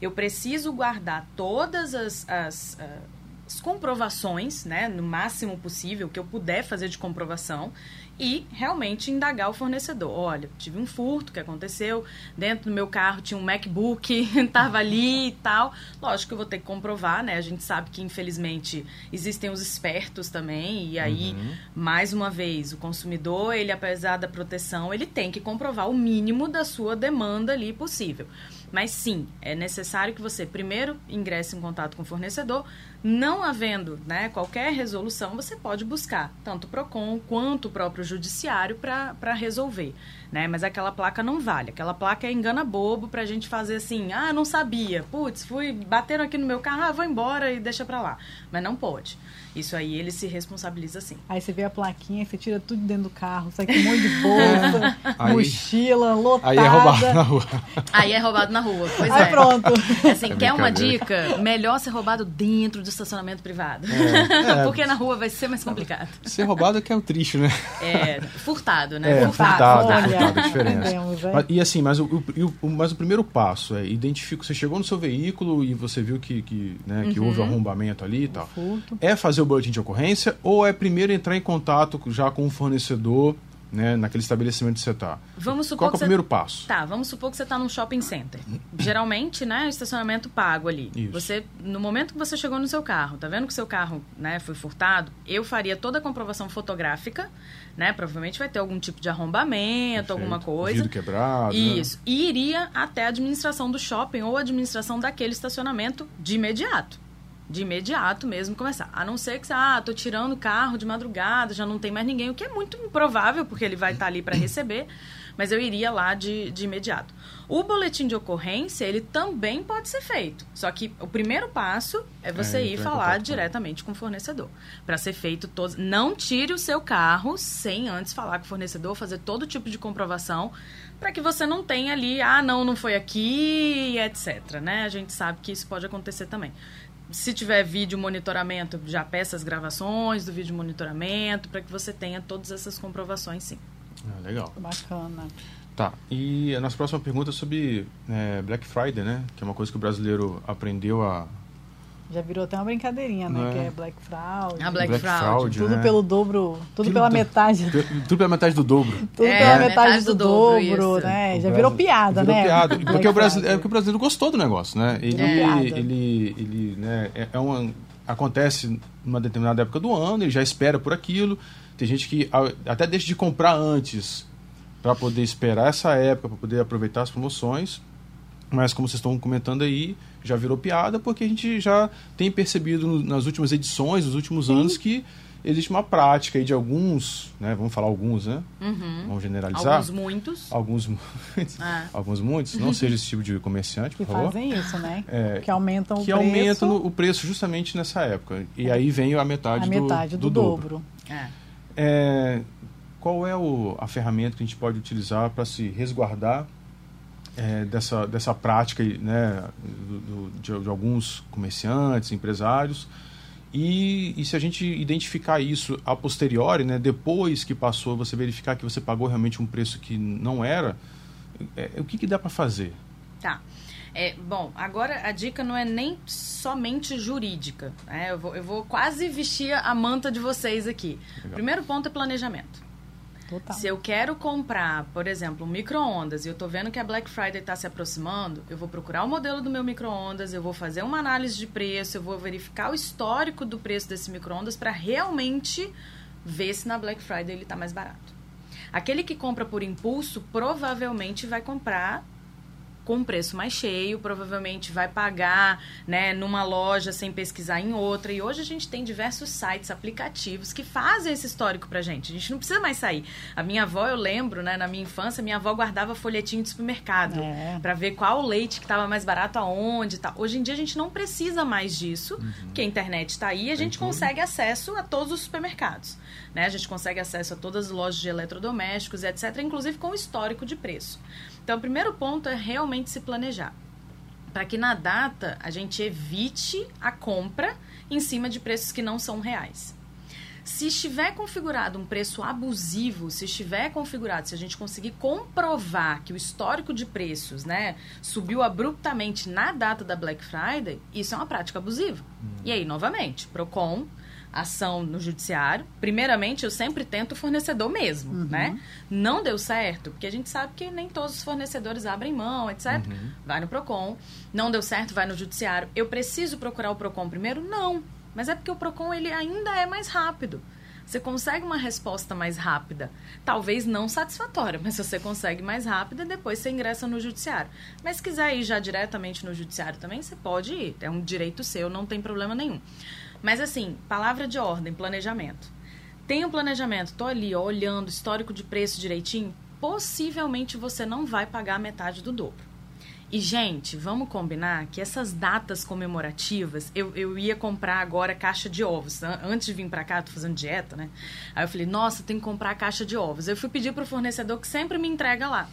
Eu preciso guardar todas as, as, ah, as comprovações, né? No máximo possível que eu puder fazer de comprovação e realmente indagar o fornecedor. Olha, tive um furto que aconteceu, dentro do meu carro tinha um MacBook, estava ali e tal. Lógico que eu vou ter que comprovar, né? A gente sabe que, infelizmente, existem os espertos também, e aí, uhum. mais uma vez, o consumidor, ele, apesar da proteção, ele tem que comprovar o mínimo da sua demanda ali possível. Mas sim, é necessário que você primeiro ingresse em contato com o fornecedor. Não havendo né, qualquer resolução, você pode buscar tanto o PROCON quanto o próprio judiciário para resolver. Né? Mas aquela placa não vale. Aquela placa é engana bobo para a gente fazer assim, ah, não sabia, putz, fui, bateram aqui no meu carro, ah, vou embora e deixa para lá. Mas não pode. Isso aí ele se responsabiliza sim. Aí você vê a plaquinha, você tira tudo dentro do carro, sai com um monte de bolsa, mochila, lotada. Aí é roubado na rua. Aí é roubado na rua. Pois Aí é. pronto. Assim, É quer uma dica? Melhor ser roubado dentro do estacionamento privado. É, Porque na rua vai ser mais complicado. Ser roubado é que é o triste, né? É, furtado, né? É, Furtado, furtado, furtado, a diferença. entendemos, é. Mas, e assim, mas o, o- o- mas o primeiro passo é identificar. Você chegou no seu veículo e você viu que, que, né, que houve um arrombamento ali e tal. Furto. É fazer o boletim de ocorrência ou é primeiro entrar em contato já com o fornecedor, né, naquele estabelecimento que você está? Vamos supor Qual que é o primeiro passo? Tá, vamos supor que você está num shopping center. Geralmente, né, estacionamento pago ali. Isso. Você, no momento que você chegou no seu carro, tá vendo que seu carro, né, foi furtado? Eu faria toda a comprovação fotográfica, né? Provavelmente vai ter algum tipo de arrombamento, alguma Perfeito. coisa. Vidro quebrado. né? Isso. E iria até a administração do shopping ou a administração daquele estacionamento de imediato. De imediato mesmo começar. A não ser que você, ah, tô tirando o carro de madrugada, já não tem mais ninguém, o que é muito improvável, porque ele vai estar ali para receber, mas eu iria lá de, de imediato. O boletim de ocorrência, ele também pode ser feito. Só que o primeiro passo é você É, ir falar diretamente com o fornecedor. Para ser feito todos. Não tire o seu carro sem antes falar com o fornecedor, fazer todo tipo de comprovação, para que você não tenha ali, ah, não, não foi aqui, etc. Né? A gente sabe que isso pode acontecer também. Se tiver vídeo monitoramento, já peça as gravações do vídeo monitoramento, para que você tenha todas essas comprovações, sim. Ah, legal. Bacana. Tá. E a nossa próxima pergunta é sobre é, Black Friday, né? Que é uma coisa que o brasileiro aprendeu a. Já virou até uma brincadeirinha, né? Não é? Que é Black Fraud. A Black Fraud. Tudo né? pelo dobro, tudo, Tudo pela do- metade. Tudo pela metade do dobro. Tudo É, pela metade metade do do, dobro, né? Já virou Brasil- piada, virou né? piada. Black Porque o, brasileiro, é porque o brasileiro gostou do negócio, né? Ele, Virou piada. ele, ele, né, é, é uma, acontece numa determinada época do ano, ele já espera por aquilo. Tem gente que até deixa de comprar antes para poder esperar essa época, para poder aproveitar as promoções. Mas como vocês estão comentando aí, já virou piada porque a gente já tem percebido nas últimas edições, nos últimos anos, que existe uma prática aí de alguns, né? Vamos falar alguns, né? Uhum. Vamos generalizar. Alguns muitos. Alguns muitos. Ah. Alguns muitos. Não seja esse tipo de comerciante, Que por favor. fazem isso, né? É, que aumentam que o preço aumentam o preço justamente nessa época. E aí vem a metade, a metade do, dobro. É. É, qual é o- a ferramenta que a gente pode utilizar para se resguardar é, dessa, dessa prática né, do- do- de, de alguns comerciantes, empresários? E, e se a gente identificar isso a posteriori, né, depois que passou, você verificar que você pagou realmente um preço que não era, é, o que, que dá para fazer? Tá. É, bom, agora a dica não é nem somente jurídica. né? Eu, vou, eu vou quase vestir a manta de vocês aqui. Legal. Primeiro ponto é planejamento. Total. Se eu quero comprar, por exemplo, um micro-ondas e eu tô vendo que a Black Friday está se aproximando, eu vou procurar o modelo do meu micro-ondas, eu vou fazer uma análise de preço, eu vou verificar o histórico do preço desse micro-ondas para realmente ver se na Black Friday ele está mais barato. Aquele que compra por impulso provavelmente vai comprar com um preço mais cheio, provavelmente vai pagar né, numa loja sem pesquisar em outra. E hoje a gente tem diversos sites, aplicativos que fazem esse histórico pra gente. A gente não precisa mais sair. A minha avó, eu lembro, né, na minha infância, minha avó guardava folhetinho de supermercado É. pra ver qual o leite que estava mais barato aonde e tal. Hoje em dia a gente não precisa mais disso, porque a internet está aí e a gente consegue acesso a todos os supermercados. Né? A gente consegue acesso a todas as lojas de eletrodomésticos, etc., inclusive com o histórico de preço. Então, o primeiro ponto é realmente se planejar. Para que na data a gente evite a compra em cima de preços que não são reais. Se estiver configurado um preço abusivo, se estiver configurado, se a gente conseguir comprovar que o histórico de preços, né, subiu abruptamente na data da Black Friday, isso é uma prática abusiva. E aí, novamente, Procon, ação no judiciário. Primeiramente, eu sempre tento o fornecedor mesmo, né? Não deu certo, porque a gente sabe que nem todos os fornecedores abrem mão, etc. Vai no Procon. Não deu certo, vai no judiciário. Eu preciso procurar o Procon primeiro? Não. Mas é porque o Procon ele ainda é mais rápido. Você consegue uma resposta mais rápida. Talvez não satisfatória, mas você consegue mais rápida e depois você ingressa no judiciário. Mas se quiser ir já diretamente no judiciário também, você pode ir. É um direito seu, não tem problema nenhum. Mas assim, palavra de ordem, planejamento. Tem um planejamento, tô ali ó, olhando histórico de preço direitinho, possivelmente você não vai pagar a metade do dobro. E, gente, vamos combinar que essas datas comemorativas, eu, eu ia comprar agora caixa de ovos. An- Antes de vir pra cá, tô fazendo dieta, né? Aí eu falei, nossa, tem que comprar caixa de ovos. Eu fui pedir pro fornecedor que sempre me entrega lá.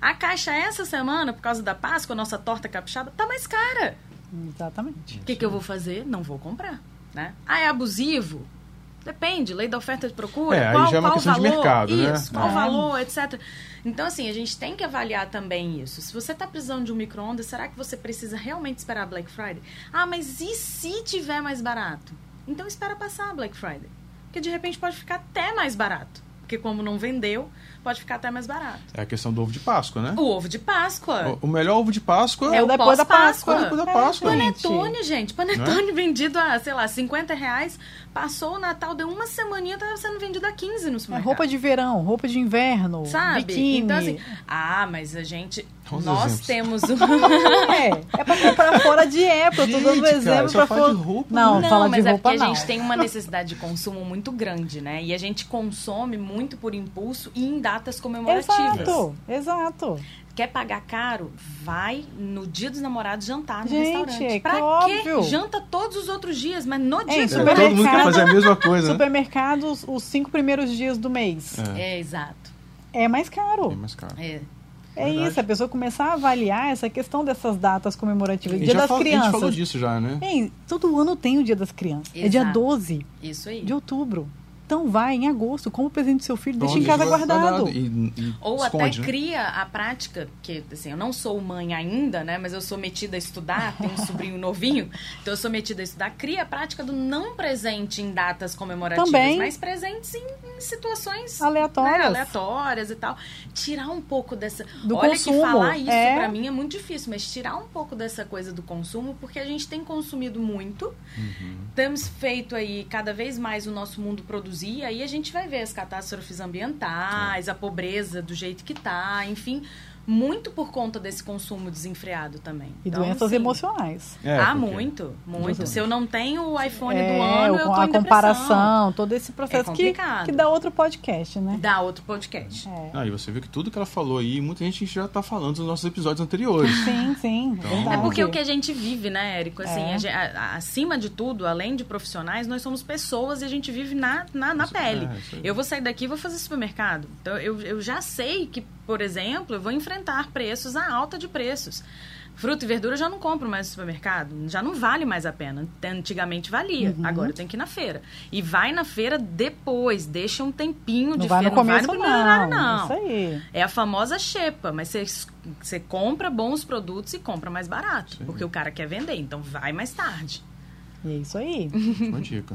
A caixa essa semana, por causa da Páscoa, a nossa torta capixaba, tá mais cara. Exatamente. O que, que eu vou fazer? Não vou comprar, né? Ah, é abusivo? Depende, lei da oferta e procura. É, aí qual, já é uma qual questão de valor? mercado, né? Isso, qual É. valor, etc. Então, assim, a gente tem que avaliar também isso. Se você está precisando de um micro-ondas, será que você precisa realmente esperar a Black Friday? Ah, mas e se tiver mais barato? Então espera passar a Black Friday. Porque de repente pode ficar até mais barato. Porque como não vendeu, pode ficar até mais barato. É a questão do ovo de Páscoa, né? O ovo de Páscoa. O, o melhor ovo de Páscoa É o depois da pós-Páscoa. Páscoa. depois da Páscoa. É, Panetone, gente. Panetone vendido a, sei lá, 50 reais. Passou o Natal, deu uma semaninha, tava sendo vendido a 15 no É supermercado. roupa de verão, roupa de inverno, Sabe? biquíni. Então, assim, ah, mas a gente. Uns nós exemplos. temos um. É, é pra comprar fora de época. Eu tô dando Gente, cara, exemplo só pra fala fora. de roupa, Não, Não, fala mas de é roupa porque não. a gente tem uma necessidade de consumo muito grande, né? E a gente consome muito por impulso e em datas comemorativas. Exato, exato. Quer pagar caro? Vai no dia dos namorados jantar no Gente, restaurante. é pra que quê? óbvio. Janta todos os outros dias, mas no dia Ei, do É, supermercado- todo mundo quer fazer a mesma coisa, né? Supermercados, os cinco primeiros dias do mês. É, É, exato. É mais caro. é mais caro. É. É Verdade. isso, a pessoa começar a avaliar essa questão dessas datas comemorativas. Dia das fala- a gente falou crianças. disso já, né? Ei, todo ano tem o Dia das Crianças. É dia Exato. 12 Isso aí. de outubro. Então vai em agosto, como presente do seu filho, deixa em Pronto, casa guardado. E, e Ou esconde, até né? cria a prática, que assim, eu não sou mãe ainda, né? Mas eu sou metida a estudar, tenho um sobrinho novinho, então eu sou metida a estudar. Cria a prática do não presente em datas comemorativas, Também. mas presentes em, em situações Aleatórias. né, aleatórias e tal. Tirar um pouco dessa. Do Olha consumo, que falar isso é. pra mim é muito difícil, mas tirar um pouco dessa coisa do consumo, porque a gente tem consumido muito, Uhum. temos feito aí cada vez mais o nosso mundo produzir, aí a gente vai ver as catástrofes ambientais, a pobreza do jeito que tá, enfim, muito por conta desse consumo desenfreado também. E Então, doenças assim, emocionais. É, ah, porque- muito, muito. Se eu não tenho o iPhone É, do ano, eu tô a comparação, todo esse processo que, complicado. que dá outro podcast, né? Dá outro podcast. É. Ah, e você vê que tudo que ela falou aí, muita gente já tá falando nos nossos episódios anteriores. Sim, sim, Então- verdade. É porque o que a gente vive, né, Érico? Assim, É. a a- a- acima de tudo, além de profissionais, nós somos pessoas e a gente vive na, na, na pele. é, eu vou sair daqui e vou fazer supermercado. Então, eu, eu já sei que, por exemplo, eu vou enfrentar preços, a alta de preços. Fruta e verdura eu já não compro mais no supermercado. Já não vale mais a pena. Antigamente valia. Uhum. Agora tem que ir na feira. E vai na feira depois. Deixa um tempinho Não de vai feira. no começo, não vai no primeiro horário, não. não. Isso aí. É a famosa xepa, mas você, você compra bons produtos e compra mais barato. Sim. Porque o cara quer vender, então vai mais tarde. E é isso aí. Uma dica.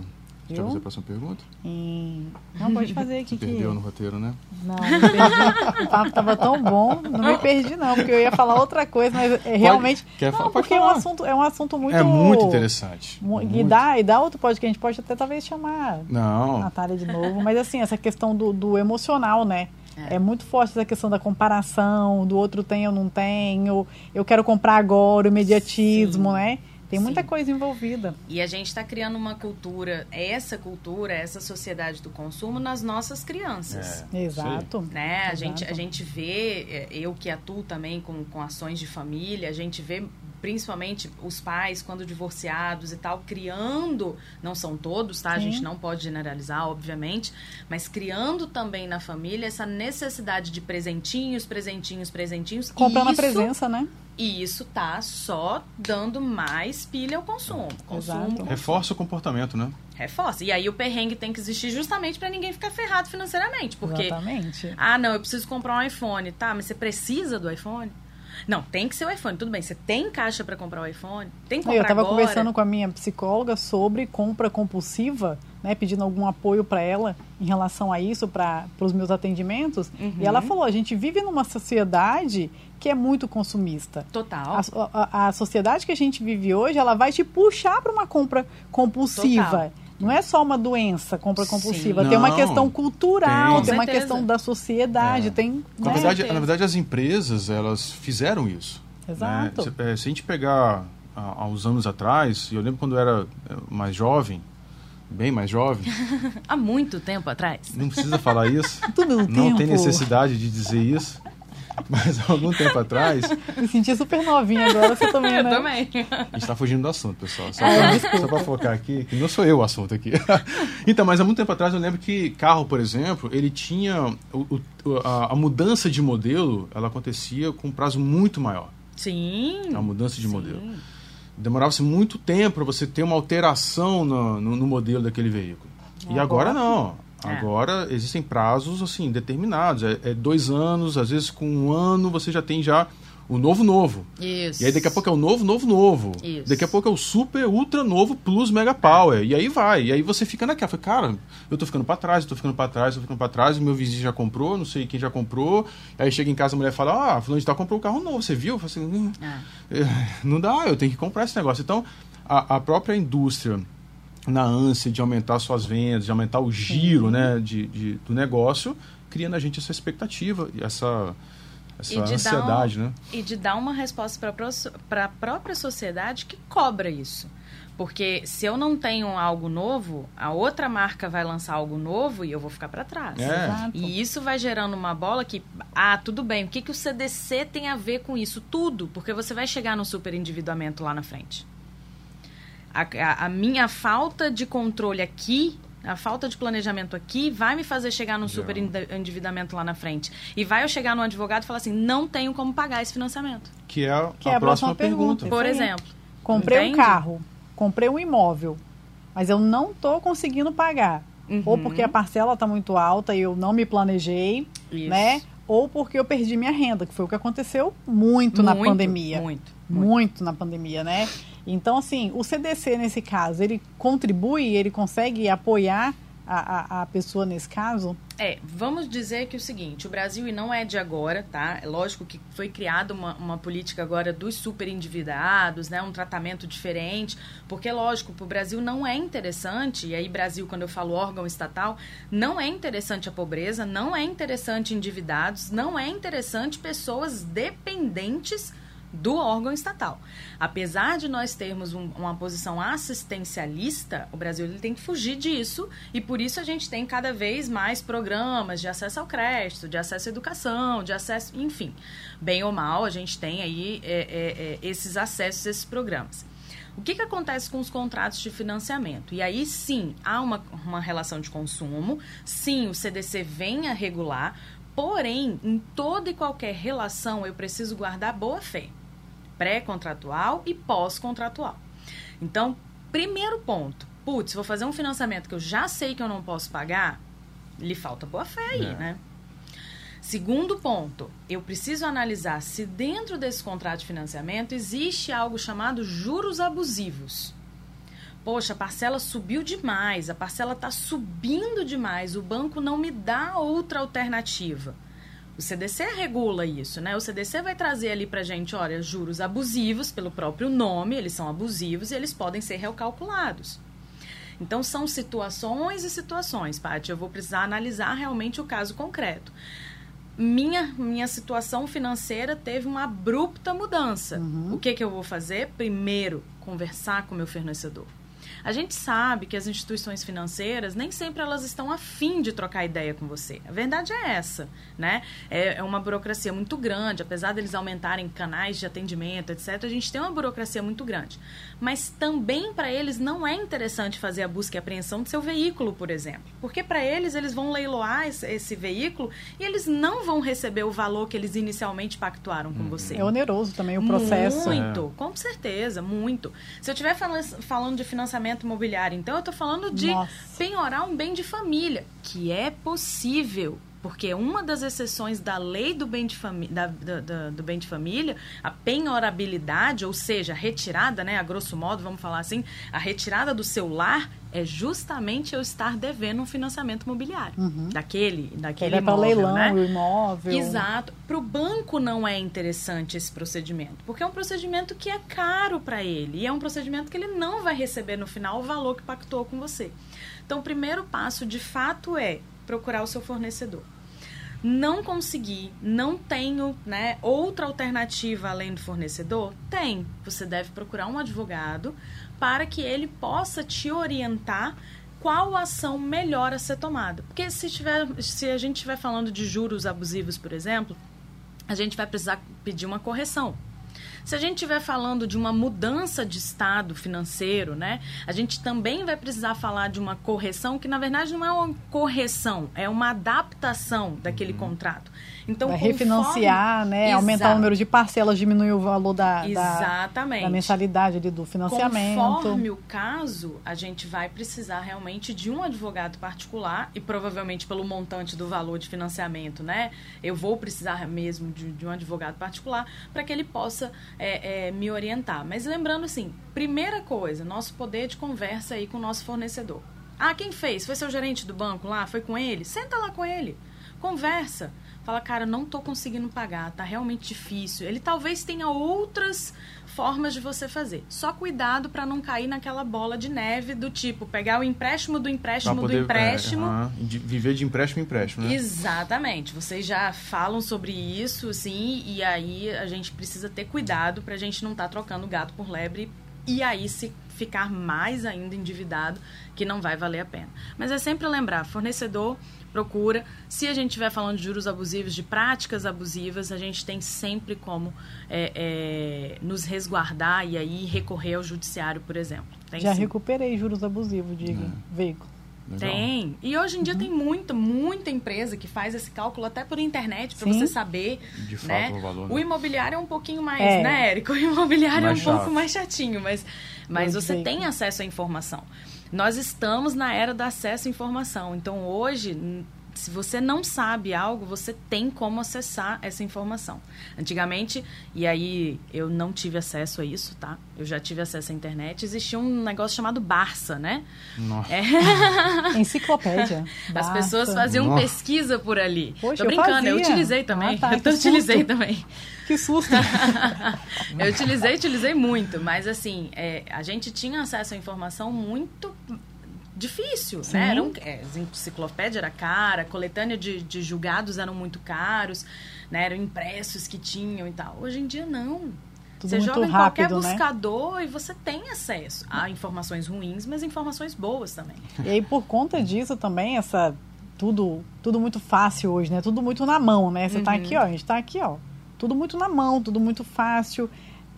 Deixa eu fazer a próxima pergunta. E... Não, pode fazer aqui. Você que... perdeu no roteiro, né? Não, não me perdi. O papo tava tão bom, não me perdi não, porque eu ia falar outra coisa, mas é, realmente... quer não, falar? Pode porque é um, falar. assunto, é um assunto muito... É muito interessante. mu- E Muito. dá, e dá outro podcast, a gente pode até talvez chamar a Não. Natália de novo, mas assim, essa questão do, do emocional, né? É. muito forte essa questão da comparação, do outro tem ou não tem, ou eu quero comprar agora, o imediatismo, Sim. né? Tem muita Sim. coisa envolvida. E a gente está criando uma cultura, essa cultura, essa sociedade do consumo nas nossas crianças. É. Exato. Né? A, Exato. gente, a gente vê, é, eu que atuo também com, com ações de família, a gente vê principalmente os pais, quando divorciados e tal, criando, não são todos, tá? A Sim. gente não pode generalizar, obviamente, mas criando também na família essa necessidade de presentinhos, presentinhos, presentinhos. Compra na isso- presença, né? E isso tá só dando mais pilha ao consumo. Consumo, consumo. Reforça o comportamento, né? Reforça. E aí o perrengue tem que existir justamente para ninguém ficar ferrado financeiramente. Porque, Exatamente. ah, não, eu preciso comprar um iPhone. Tá, mas você precisa do iPhone? Não, tem que ser o iPhone. Tudo bem, você tem caixa para comprar o iPhone? Tem que comprar Eu estava agora. conversando com a minha psicóloga sobre compra compulsiva, né, pedindo algum apoio para ela em relação a isso, para os meus atendimentos. Uhum. E ela falou: a gente vive numa sociedade que é muito consumista. Total. A, a- a sociedade que a gente vive hoje, ela vai te puxar para uma compra compulsiva. Total. Não é só uma doença, compra Sim. compulsiva. Tem uma Não, questão cultural, tem. tem, uma questão da sociedade, É. tem. Na né? verdade, na verdade, as empresas, elas fizeram isso. Exato. né? Se, é, se a gente pegar há, há uns anos atrás, e eu lembro quando eu era é, mais jovem, bem mais jovem, Há muito tempo atrás. não precisa falar isso, Tudo no não tem tempo. necessidade de dizer isso, Mas há algum tempo atrás. Me senti super novinha agora, você também, eu né? também. A gente tá fugindo do assunto, pessoal. Só É, pra, só pra focar aqui, que não sou eu o assunto aqui. então, mas há muito tempo atrás eu lembro que carro, por exemplo, ele tinha. o- o- a, a mudança de modelo, ela acontecia com um prazo muito maior. Sim. A mudança de sim. modelo. Demorava-se muito tempo para você ter uma alteração no, no- no modelo daquele veículo. E agora Agora- não. É. Agora existem prazos assim determinados. É, é dois anos, às vezes com um ano você já tem já o novo novo. Isso. E aí daqui a pouco é o novo, novo, novo. Isso. Daqui a pouco é o super, ultra novo plus mega power. E aí vai. E aí você fica naquela. Fala, Cara, eu tô ficando pra trás, eu tô ficando pra trás, eu tô ficando pra trás, o meu vizinho já comprou, não sei quem já comprou. Aí chega em casa a mulher fala, ah, fulano de tal comprou um carro novo, você viu? Eu falo assim, "Hum, É. é, não dá, eu tenho que comprar esse negócio. Então, a, a própria indústria, na ânsia de aumentar suas vendas, de aumentar o giro né, de, de- do negócio, cria na gente essa expectativa, e essa, essa E ansiedade, um- né? E de dar uma resposta para a própria sociedade que cobra isso. Porque se eu não tenho algo novo, a outra marca vai lançar algo novo e eu vou ficar para trás. É. Exato. E isso vai gerando uma bola que, ah, tudo bem, o que, que o CDC tem a ver com isso? Tudo, porque você vai chegar no superendividamento lá na frente. A, a- a minha falta de controle aqui, a falta de planejamento aqui, vai me fazer chegar no Já. superendividamento lá na frente. E vai eu chegar no advogado e falar assim, não tenho como pagar esse financiamento. Que é a, Que a é a próxima próxima pergunta. pergunta. Por exemplo. Comprei um Entende? carro, comprei um imóvel, mas eu não tô conseguindo pagar. Uhum. Ou porque a parcela tá muito alta e eu não me planejei, Isso. né? Ou porque eu perdi minha renda, que foi o que aconteceu muito, na Muito, pandemia. Muito. Muito na pandemia, né? Então, assim, o CDC, nesse caso, ele contribui, ele consegue apoiar a, a, a pessoa nesse caso? É, vamos dizer que é o seguinte, o Brasil, e não é de agora, tá? É lógico que foi criada uma, uma política agora dos superendividados, né? Um tratamento diferente, porque, lógico, para o Brasil não é interessante, e aí Brasil, quando eu falo órgão estatal, não é interessante a pobreza, não é interessante endividados, não é interessante pessoas dependentes do órgão estatal. Apesar de nós termos um- uma posição assistencialista, o Brasil ele tem que fugir disso e por isso a gente tem cada vez mais programas de acesso ao crédito, de acesso à educação, de acesso, enfim, bem ou mal a gente tem aí é, é, é, esses acessos, esses programas. O que, que acontece com os contratos de financiamento? E aí sim há uma, uma relação de consumo, sim o CDC vem a regular, porém em toda e qualquer relação eu preciso guardar boa fé pré-contratual e pós-contratual. Então, primeiro ponto, putz, vou fazer um financiamento que eu já sei que eu não posso pagar, lhe falta boa fé aí, É. né? Segundo ponto, eu preciso analisar se dentro desse contrato de financiamento existe algo chamado juros abusivos. Poxa, a parcela subiu demais, a parcela está subindo demais, o banco não me dá outra alternativa. O CDC regula isso, né? O CDC vai trazer ali pra gente, olha, juros abusivos, pelo próprio nome, eles são abusivos e eles podem ser recalculados. Então, são situações e situações, Paty. Eu vou precisar analisar realmente o caso concreto. Minha, minha situação financeira teve uma abrupta mudança. O que, que eu vou fazer? Primeiro, conversar com o meu fornecedor. A gente sabe que as instituições financeiras nem sempre elas estão afim de trocar ideia com você. A verdade é essa, né? É, é uma burocracia muito grande, apesar deles aumentarem canais de atendimento, etc. A gente tem uma burocracia muito grande. Mas também para eles não é interessante fazer a busca e apreensão do seu veículo, por exemplo, porque para eles eles vão leiloar esse, esse veículo e eles não vão receber o valor que eles inicialmente pactuaram com você. É oneroso também o processo. Muito, com certeza, muito. Se eu estiver falando de financiamento imobiliário, então eu estou falando de Nossa. penhorar um bem de família, que é possível. Porque uma das exceções da lei do bem de, fami da, da- da- do bem de família, a penhorabilidade, ou seja, a retirada, né, a grosso modo, vamos falar assim, a retirada do seu lar é justamente eu estar devendo um financiamento imobiliário. Daquele, aí daquele vai para imóvel, leilão, né? o imóvel. Exato. Para o banco não é interessante esse procedimento, porque é um procedimento que é caro para ele e é um procedimento que ele não vai receber no final o valor que pactuou com você. Então, o primeiro passo, de fato, é procurar o seu fornecedor. Não consegui, não tenho né, outra alternativa além do fornecedor? Tem. Você deve procurar um advogado para que ele possa te orientar qual ação melhor a ser tomada. Porque se, tiver, se a gente estiver falando de juros abusivos, por exemplo, a gente vai precisar pedir uma correção. Se a gente estiver falando de uma mudança de estado financeiro, né, a gente também vai precisar falar de uma correção que na verdade não é uma correção, é uma adaptação daquele uhum. contrato. Então, vai conforme... refinanciar, né? Exato. Aumentar o número de parcelas, diminuir o valor da, Exatamente. da, da mensalidade ali do financiamento. Conforme o caso, a gente vai precisar realmente de um advogado particular e provavelmente pelo montante do valor de financiamento, né? Eu vou precisar mesmo de, de um advogado particular para que ele possa é, é, me orientar. Mas lembrando assim, primeira coisa, nosso poder de conversa aí com o nosso fornecedor. Ah, quem fez? Foi seu gerente do banco lá? Foi com ele? Senta lá com ele. Conversa fala, cara, não tô conseguindo pagar, tá realmente difícil. Ele talvez tenha outras formas de você fazer. Só cuidado para não cair naquela bola de neve do tipo pegar o empréstimo do empréstimo poder, do empréstimo. É, de viver de empréstimo em empréstimo, né? Exatamente. Vocês já falam sobre isso, sim, e aí a gente precisa ter cuidado para a gente não estar tá trocando gato por lebre e aí se ficar mais ainda endividado, que não vai valer a pena. Mas é sempre lembrar, fornecedor procura. Se a gente estiver falando de juros abusivos, de práticas abusivas, a gente tem sempre como é, é, nos resguardar e aí recorrer ao judiciário, por exemplo. Tem Já sim. recuperei juros abusivos de é. veículo. Legal. Tem. E hoje em dia uhum. tem muita, muita empresa que faz esse cálculo até por internet para você saber. De fato, né? o valor. Né? O imobiliário é um pouquinho mais, é. né, Érico? O imobiliário mais é um chato. pouco mais chatinho, mas, mas você tem acesso à informação. Nós estamos na era do acesso à informação. Então, hoje, se você não sabe algo, você tem como acessar essa informação. Antigamente, e aí eu não tive acesso a isso, tá? Eu já tive acesso à internet. Existia um negócio chamado Barça, né? Nossa. É... Enciclopédia. As Barça. pessoas faziam Nossa. pesquisa por ali. Poxa, Tô brincando, eu, eu utilizei também. Ah, tá, eu utilizei também. Que susto! eu utilizei, utilizei muito, mas assim, é, a gente tinha acesso à informação muito difícil, Sim. né? Eram, é, enciclopédia era cara, coletânea de, de julgados eram muito caros, né? Eram impressos que tinham e tal. Hoje em dia, não. Tudo você joga em rápido, qualquer né? buscador né? e você tem acesso a informações ruins, mas informações boas também. E aí, por conta disso também, essa tudo, tudo muito fácil hoje, né? Tudo muito na mão, né? Você tá uhum. tá aqui, ó, a gente tá aqui, ó. Tudo muito na mão, tudo muito fácil.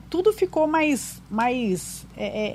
Tudo ficou mais, mais é, é,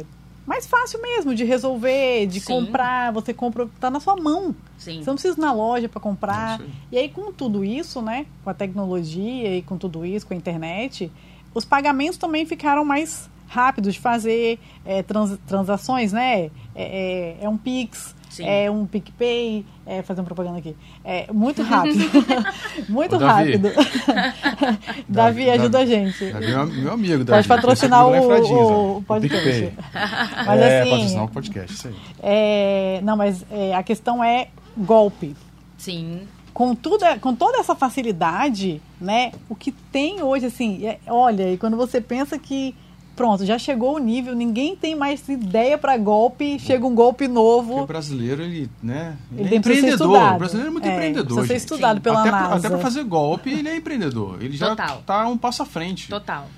é mais fácil mesmo de resolver, de Sim. comprar. Você compra, tá na sua mão. Sim. Você não precisa ir na loja para comprar. E aí, com tudo isso, né? Com a tecnologia e com tudo isso, com a internet, os pagamentos também ficaram mais rápidos de fazer é, trans, transações, né? É, é, é um Pix, Sim. é um PicPay, é, fazer uma propaganda aqui. É muito rápido. muito Davi. rápido. Davi, Davi, ajuda Davi, a gente. Davi, meu, meu amigo, Davi. Pode patrocinar o, o, o, podcast. mas é, assim, patrocinar o podcast, isso aí. É, não, mas é, a questão é golpe. Sim. Com, tudo, com toda essa facilidade, né? O que tem hoje, assim, é, olha, e quando você pensa que pronto, já chegou o nível, ninguém tem mais ideia para golpe, chega um golpe novo. Porque o brasileiro, ele, né, ele, ele é empreendedor. O brasileiro é muito é, empreendedor. Precisa ser estudado Sim. pela até NASA. Pra, até para fazer golpe, ele é empreendedor. Ele já está um passo à frente. Total.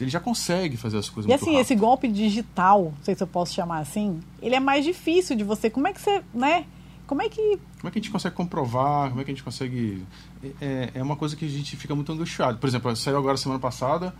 Ele já consegue fazer as coisas E assim, rápido. esse golpe digital, não sei se eu posso chamar assim, ele é mais difícil de você. Como é que você, né? Como é que. Como é que a gente consegue comprovar? Como é que a gente consegue. É, é uma coisa que a gente fica muito angustiado. Por exemplo, saiu agora semana passada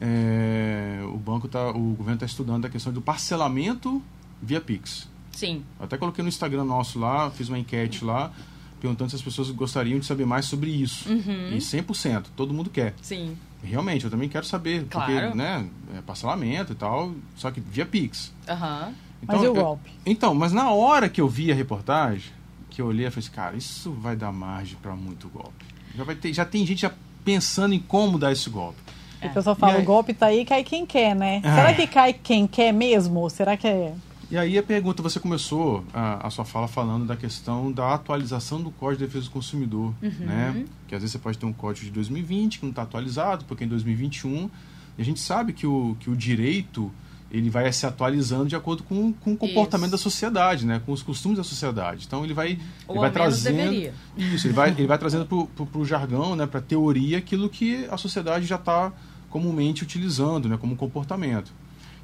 é, o banco tá, o governo está estudando a questão do parcelamento via Pix. Sim. Até coloquei no Instagram nosso lá, fiz uma enquete lá, perguntando se as pessoas gostariam de saber mais sobre isso. Uhum. E 100%, todo mundo quer. Sim. Realmente, eu também quero saber, claro. porque, né, é parcelamento e tal, só que via Pix. Uhum. Então, mas e o golpe? Eu, então, mas na hora que eu vi a reportagem, que eu olhei, eu falei assim, cara, isso vai dar margem para muito golpe. Já, vai ter, já tem gente já pensando em como dar esse golpe. É. O pessoal fala, aí... o golpe tá aí, cai quem quer, né? Ah. Será que cai quem quer mesmo? Será que é... E aí a pergunta, você começou a, a, sua fala falando da questão da atualização do Código de Defesa do Consumidor, uhum. né? Que às vezes você pode ter um código de 2020 que não está atualizado, porque em 2021. E a gente sabe que o, que o direito ele vai se atualizando de acordo com, com o comportamento isso. da sociedade, né? Com os costumes da sociedade. Então ele vai, Ou ele vai trazendo deveria. isso, ele vai, ele vai trazendo para o jargão, né? Para a teoria aquilo que a sociedade já está comumente utilizando, né, como comportamento.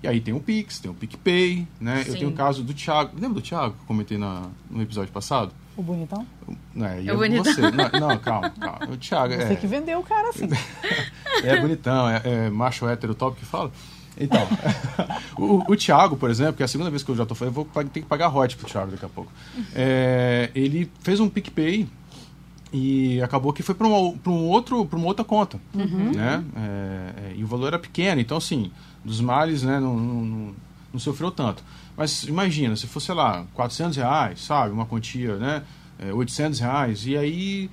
E aí tem o Pix, tem o PicPay, né? Sim. Eu tenho o caso do Thiago. Lembra do Thiago que eu comentei na, no episódio passado? O bonitão? É, e É é bonitão. você. Não, não, calma, calma. O Thiago Você é, que vendeu o cara assim. é bonitão, é, é macho hétero top que fala. Então, o, o Thiago, por exemplo, que é a segunda vez que eu já tô falando, eu vou ter que pagar hot pro Thiago daqui a pouco. É, ele fez um PicPay e acabou que foi para um, pra um outro, pra uma outra conta, né? É, é, e o valor era pequeno, então assim, dos males, né, não, não, não- não sofreu tanto. Mas imagina, se fosse, sei lá, 400 reais, sabe, uma quantia, né, é, 800 reais, e aí,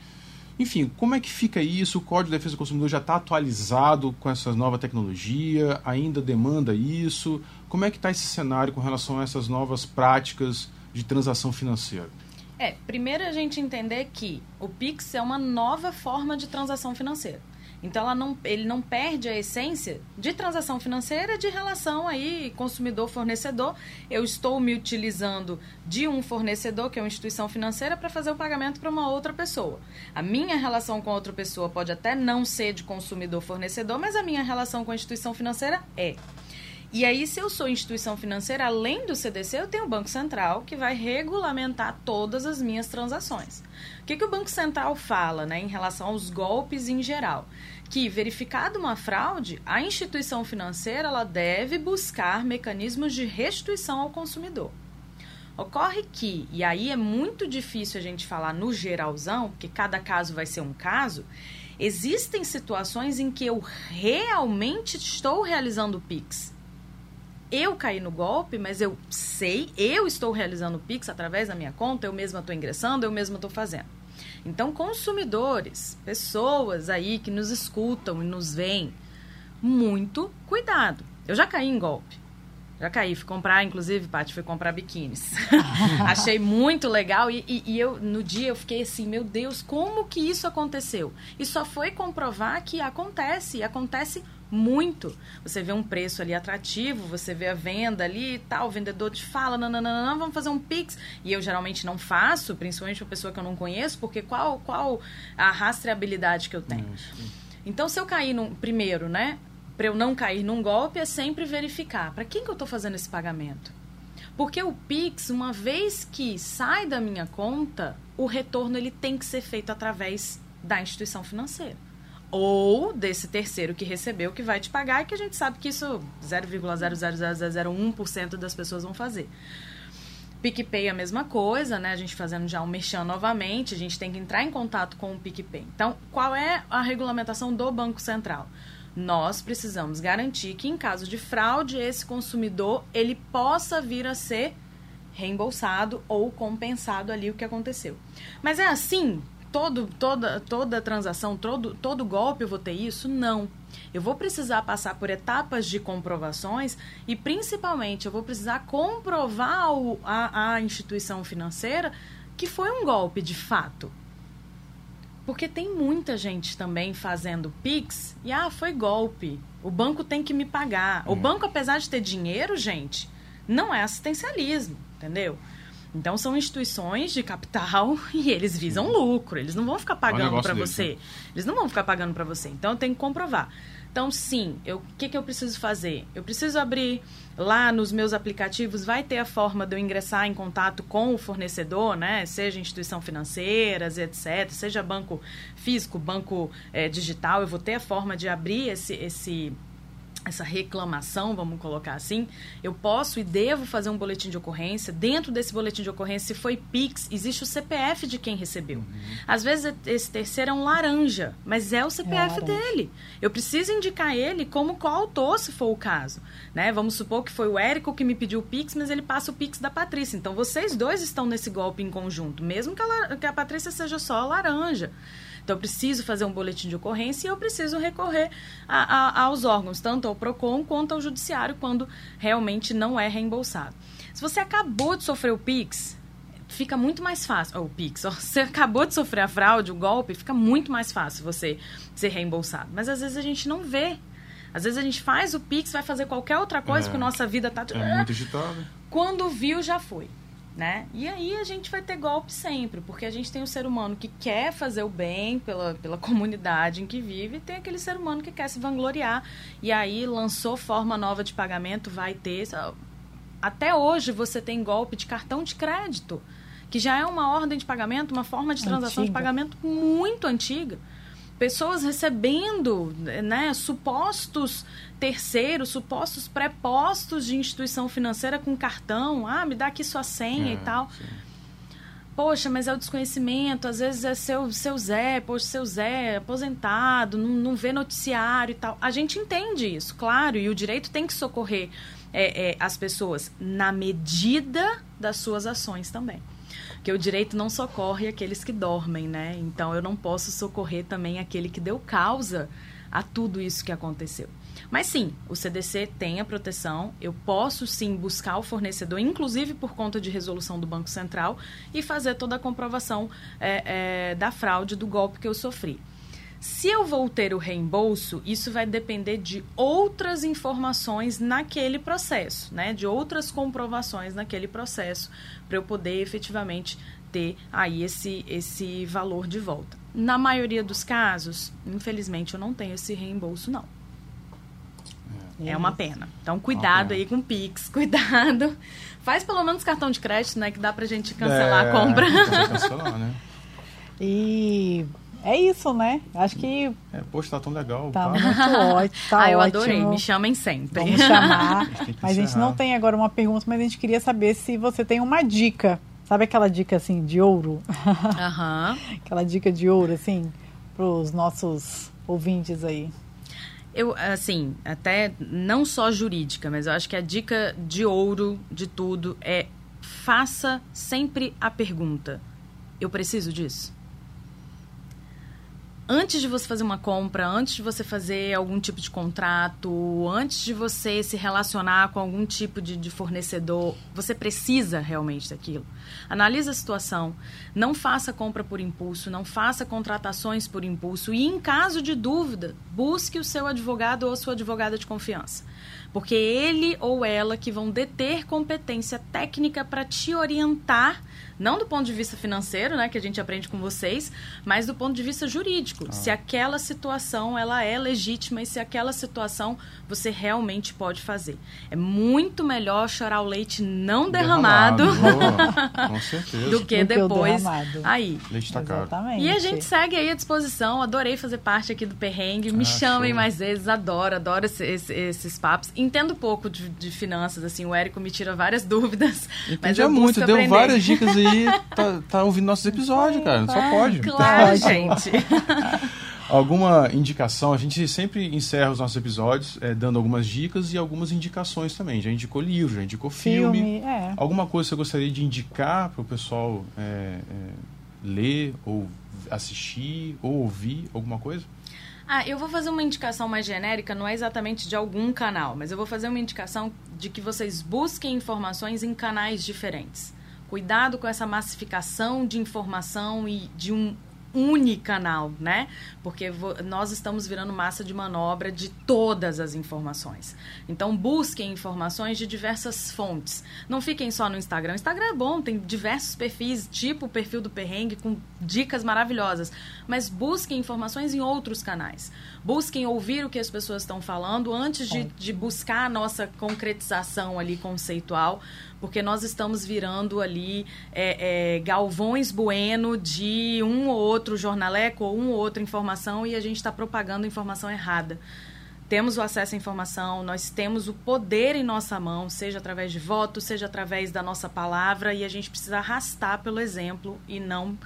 enfim, como é que fica isso? O Código de Defesa do Consumidor já está atualizado com essa nova tecnologia? Ainda demanda isso? Como é que está esse cenário com relação a essas novas práticas de transação financeira? É, primeiro a gente entender que o Pix é uma nova forma de transação financeira. Então não, ele não perde a essência de transação financeira de relação aí consumidor-fornecedor. Eu estou me utilizando de um fornecedor, que é uma instituição financeira, para fazer o pagamento para uma outra pessoa. A minha relação com outra pessoa pode até não ser de consumidor-fornecedor, mas a minha relação com a instituição financeira é. E aí, se eu sou instituição financeira, além do CDC, eu tenho o Banco Central, que vai regulamentar todas as minhas transações. O que, que o Banco Central fala né, em relação aos golpes em geral? Que, verificada uma fraude, a instituição financeira ela deve buscar mecanismos de restituição ao consumidor. Ocorre que, e aí é muito difícil a gente falar no geralzão, porque cada caso vai ser um caso, existem situações em que eu realmente estou realizando o PIX eu caí no golpe, mas eu sei, eu estou realizando o Pix através da minha conta, eu mesma estou ingressando, eu mesma estou fazendo. Então, consumidores, pessoas aí que nos escutam e nos veem, muito cuidado. Eu já caí em golpe. Já caí, fui comprar, inclusive, Paty, fui comprar biquínis. Achei muito legal e, e, e eu, no dia, eu fiquei assim, meu Deus, como que isso aconteceu? E só foi comprovar que acontece, acontece muito. Você vê um preço ali atrativo, você vê a venda ali e tal, o vendedor te fala, não, não, não, não, vamos fazer um Pix. E eu geralmente não faço, principalmente uma pessoa que eu não conheço, porque qual, qual a rastreabilidade que eu tenho? Então, se eu cair num, primeiro, né, para eu não cair num golpe, é sempre verificar para quem que eu estou fazendo esse pagamento. Porque o Pix, uma vez que sai da minha conta, o retorno ele tem que ser feito através da instituição financeira ou desse terceiro que recebeu que vai te pagar e que a gente sabe que isso 0,00001% das pessoas vão fazer. PicPay a mesma coisa, né? A gente fazendo já um merchan novamente, a gente tem que entrar em contato com o PicPay. Então, qual é a regulamentação do Banco Central? Nós precisamos garantir que em caso de fraude, esse consumidor ele possa vir a ser reembolsado ou compensado ali o que aconteceu. Mas é assim, todo, toda, toda transação, todo, todo golpe eu vou ter isso? Não. Eu vou precisar passar por etapas de comprovações e, principalmente, eu vou precisar comprovar o, a, a instituição financeira que foi um golpe de fato. Porque tem muita gente também fazendo Pix e, ah, foi golpe. O banco tem que me pagar. O banco, apesar de ter dinheiro, gente, não é assistencialismo, entendeu? Então são instituições de capital e eles visam lucro. Eles não vão ficar pagando negócio para você. né? Eles não vão ficar pagando para você. Então eu tenho que comprovar. Então sim, o que, que eu preciso fazer? Eu preciso abrir lá nos meus aplicativos, vai ter a forma de eu ingressar em contato com o fornecedor, né? Seja instituição financeiras, etc. Seja banco físico, banco eh, digital, eu vou ter a forma de abrir esse, esse essa reclamação, vamos colocar assim, eu posso e devo fazer um boletim de ocorrência. Dentro desse boletim de ocorrência, se foi Pix, existe o CPF de quem recebeu. Às vezes esse terceiro é um laranja, mas é o CPF laranja. dele. Eu preciso indicar ele como coautor, se for o caso. Né? Vamos supor que foi o Érico que me pediu o Pix, mas ele passa o Pix da Patrícia. Então vocês dois estão nesse golpe em conjunto, mesmo que a, que a Patrícia seja só laranja. Então, eu preciso fazer um boletim de ocorrência e eu preciso recorrer a- a- aos órgãos, tanto ao PROCON quanto ao Judiciário, quando realmente não é reembolsado. Se você acabou de sofrer o PIX, fica muito mais fácil. Oh, o PIX, ó, você acabou de sofrer a fraude, o golpe, fica muito mais fácil você ser reembolsado. Mas às vezes a gente não vê. Às vezes a gente faz o PIX, vai fazer qualquer outra coisa, É. porque nossa vida tá. É muito agitável. Quando viu, já foi. Né? E aí a gente vai ter golpe sempre, porque a gente tem o ser humano que quer fazer o bem pela, pela comunidade em que vive, e tem aquele ser humano que quer se vangloriar. E aí lançou forma nova de pagamento, vai ter. Até hoje você tem golpe de cartão de crédito, que já é uma ordem de pagamento, uma forma de transação antiga. de pagamento muito antiga pessoas recebendo né, supostos terceiros, supostos prepostos de instituição financeira com cartão. Ah, me dá aqui sua senha é, e tal. Sim. Poxa, mas é o desconhecimento, às vezes é seu, seu Zé, poxa, seu Zé, aposentado, não, não vê noticiário e tal. A gente entende isso, claro, e o direito tem que socorrer é, é, as pessoas na medida das suas ações também. Porque o direito não socorre aqueles que dormem, né? Então eu não posso socorrer também aquele que deu causa a tudo isso que aconteceu. Mas sim, o CDC tem a proteção, eu posso sim buscar o fornecedor, inclusive por conta de resolução do Banco Central, e fazer toda a comprovação é, é, da fraude, do golpe que eu sofri. Se eu vou ter o reembolso, isso vai depender de outras informações naquele processo, né? De outras comprovações naquele processo, para eu poder efetivamente ter aí esse, esse valor de volta. Na maioria dos casos, infelizmente, eu não tenho esse reembolso, não. É, é uma pena. Então, cuidado aí com o Pix, cuidado. Faz pelo menos cartão de crédito, né? Que dá pra gente cancelar é, a compra. Cancelar, né? E é isso, né? Acho que. É, poxa, tá tão legal. Tá, tá. muito ótimo. Tá ah, eu ótimo. adorei. Me chamem sempre. Vamos chamar. a mas a gente não tem agora uma pergunta, mas a gente queria saber se você tem uma dica. Sabe aquela dica assim de ouro? Aham. aquela dica de ouro, assim, para os nossos ouvintes aí. Eu, assim, até não só jurídica, mas eu acho que a dica de ouro de tudo é faça sempre a pergunta: eu preciso disso? Antes de você fazer uma compra, antes de você fazer algum tipo de contrato, antes de você se relacionar com algum tipo de, de fornecedor, você precisa realmente daquilo. Analise a situação, não faça compra por impulso, não faça contratações por impulso e, em caso de dúvida, busque o seu advogado ou a sua advogada de confiança. Porque ele ou ela que vão deter competência técnica para te orientar não do ponto de vista financeiro, né, que a gente aprende com vocês, mas do ponto de vista jurídico. Ah. Se aquela situação ela é legítima e se aquela situação você realmente pode fazer. É muito melhor chorar o leite não derramado, derramado. com certeza. do que depois aí. Leite tá caro. E a gente segue aí à disposição. Adorei fazer parte aqui do perrengue. Me ah, chamem show. mais vezes. Adoro, adoro esse, esse, esses papos. Entendo pouco de, de, finanças, assim. O Érico me tira várias dúvidas. Entendi mas eu muito, deu aprender. várias dicas aí aí tá, tá ouvindo nossos episódios, cara. Só pode. Claro, gente. Alguma indicação? A gente sempre encerra os nossos episódios é, dando algumas dicas e algumas indicações também. Já indicou livro, já indicou filme. filme é. Alguma coisa que você gostaria de indicar para o pessoal é, é, ler ou assistir ou ouvir alguma coisa? Ah, eu vou fazer uma indicação mais genérica, não é exatamente de algum canal, mas eu vou fazer uma indicação de que vocês busquem informações em canais diferentes. Cuidado com essa massificação de informação e de um unicanal, né? Porque nós estamos virando massa de manobra de todas as informações. Então, busquem informações de diversas fontes. Não fiquem só no Instagram. O Instagram é bom, tem diversos perfis, tipo o perfil do Perrengue, com dicas maravilhosas. Mas busquem informações em outros canais. Busquem ouvir o que as pessoas estão falando antes de, de buscar a nossa concretização ali conceitual porque nós estamos virando ali é, é, galvões bueno de um ou outro jornaleco ou um ou outra informação e a gente está propagando informação errada. Temos o acesso à informação, nós temos o poder em nossa mão, seja através de voto, seja através da nossa palavra, e a gente precisa arrastar pelo exemplo e não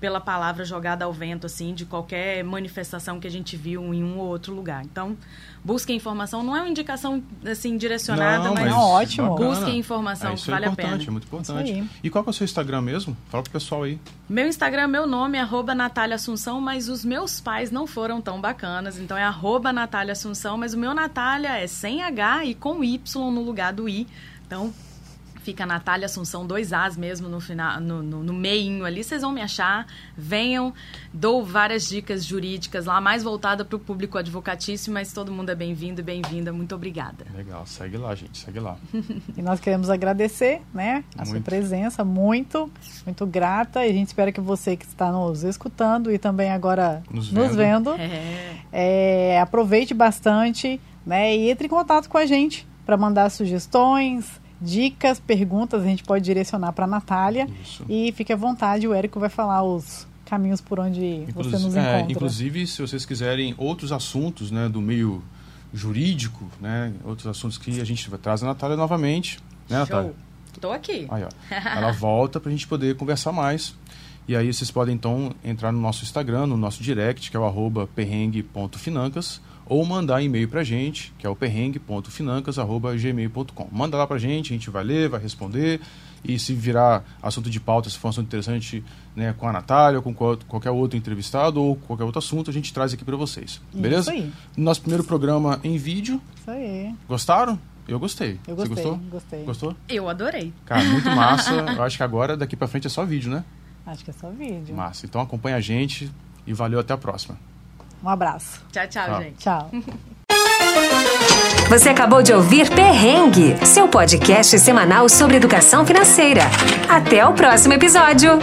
pela palavra jogada ao vento, assim, de qualquer manifestação que a gente viu em um ou outro lugar. Então, busque informação. Não é uma indicação, assim, direcionada, não, mas, mas ótimo. busque informação, é, que vale é a pena. É muito importante. E qual é o seu Instagram mesmo? Fala pro pessoal aí. Meu Instagram, meu nome é arroba Natália Assunção, mas os meus pais não foram tão bacanas, então é arroba Natália Assunção, mas o meu Natália é sem H e com Y no lugar do I. Então, Fica Natália Assunção, dois As mesmo no final, no, no, no meinho ali. Vocês vão me achar. Venham, dou várias dicas jurídicas lá, mais voltada para o público advocatício, mas todo mundo é bem-vindo e bem-vinda. Muito obrigada. Legal, segue lá, gente, segue lá. e nós queremos agradecer, né, a muito. sua presença, muito, muito grata. E a gente espera que você que está nos escutando e também agora nos vendo, nos vendo é. É, aproveite bastante, né, e entre em contato com a gente para mandar sugestões dicas, perguntas, a gente pode direcionar para a Natália. Isso. E fique à vontade, o Érico vai falar os caminhos por onde Inclusive, você nos é, encontra. inclusive, se vocês quiserem outros assuntos né, do meio jurídico, né, outros assuntos que a gente trazer a Natália novamente. Né, Show. Natália? Estou aqui. Aí, ó. Ela volta para a gente poder conversar mais. E aí vocês podem então entrar no nosso Instagram, no nosso direct, que é o arroba perrengue.financas ou mandar e-mail para a gente, que é o perrengue.financas.gmail.com. Manda lá para a gente, a gente vai ler, vai responder, e se virar assunto de pauta, se for um assunto interessante né, com a Natália, ou com qualquer outro entrevistado, ou qualquer outro assunto, a gente traz aqui para vocês. Beleza? Isso aí. Nosso primeiro programa em vídeo. Isso aí. Gostaram? Eu gostei. Eu gostei. Você gostou? Gostei. Gostou? Eu adorei. Cara, muito massa. Eu acho que agora, daqui para frente, é só vídeo, né? Acho que é só vídeo. Massa. Então acompanha a gente e valeu até a próxima. Um abraço. Tchau, tchau, tchau. gente. Tchau. Você acabou de ouvir Perrengue, seu podcast semanal sobre educação financeira. Até o próximo episódio.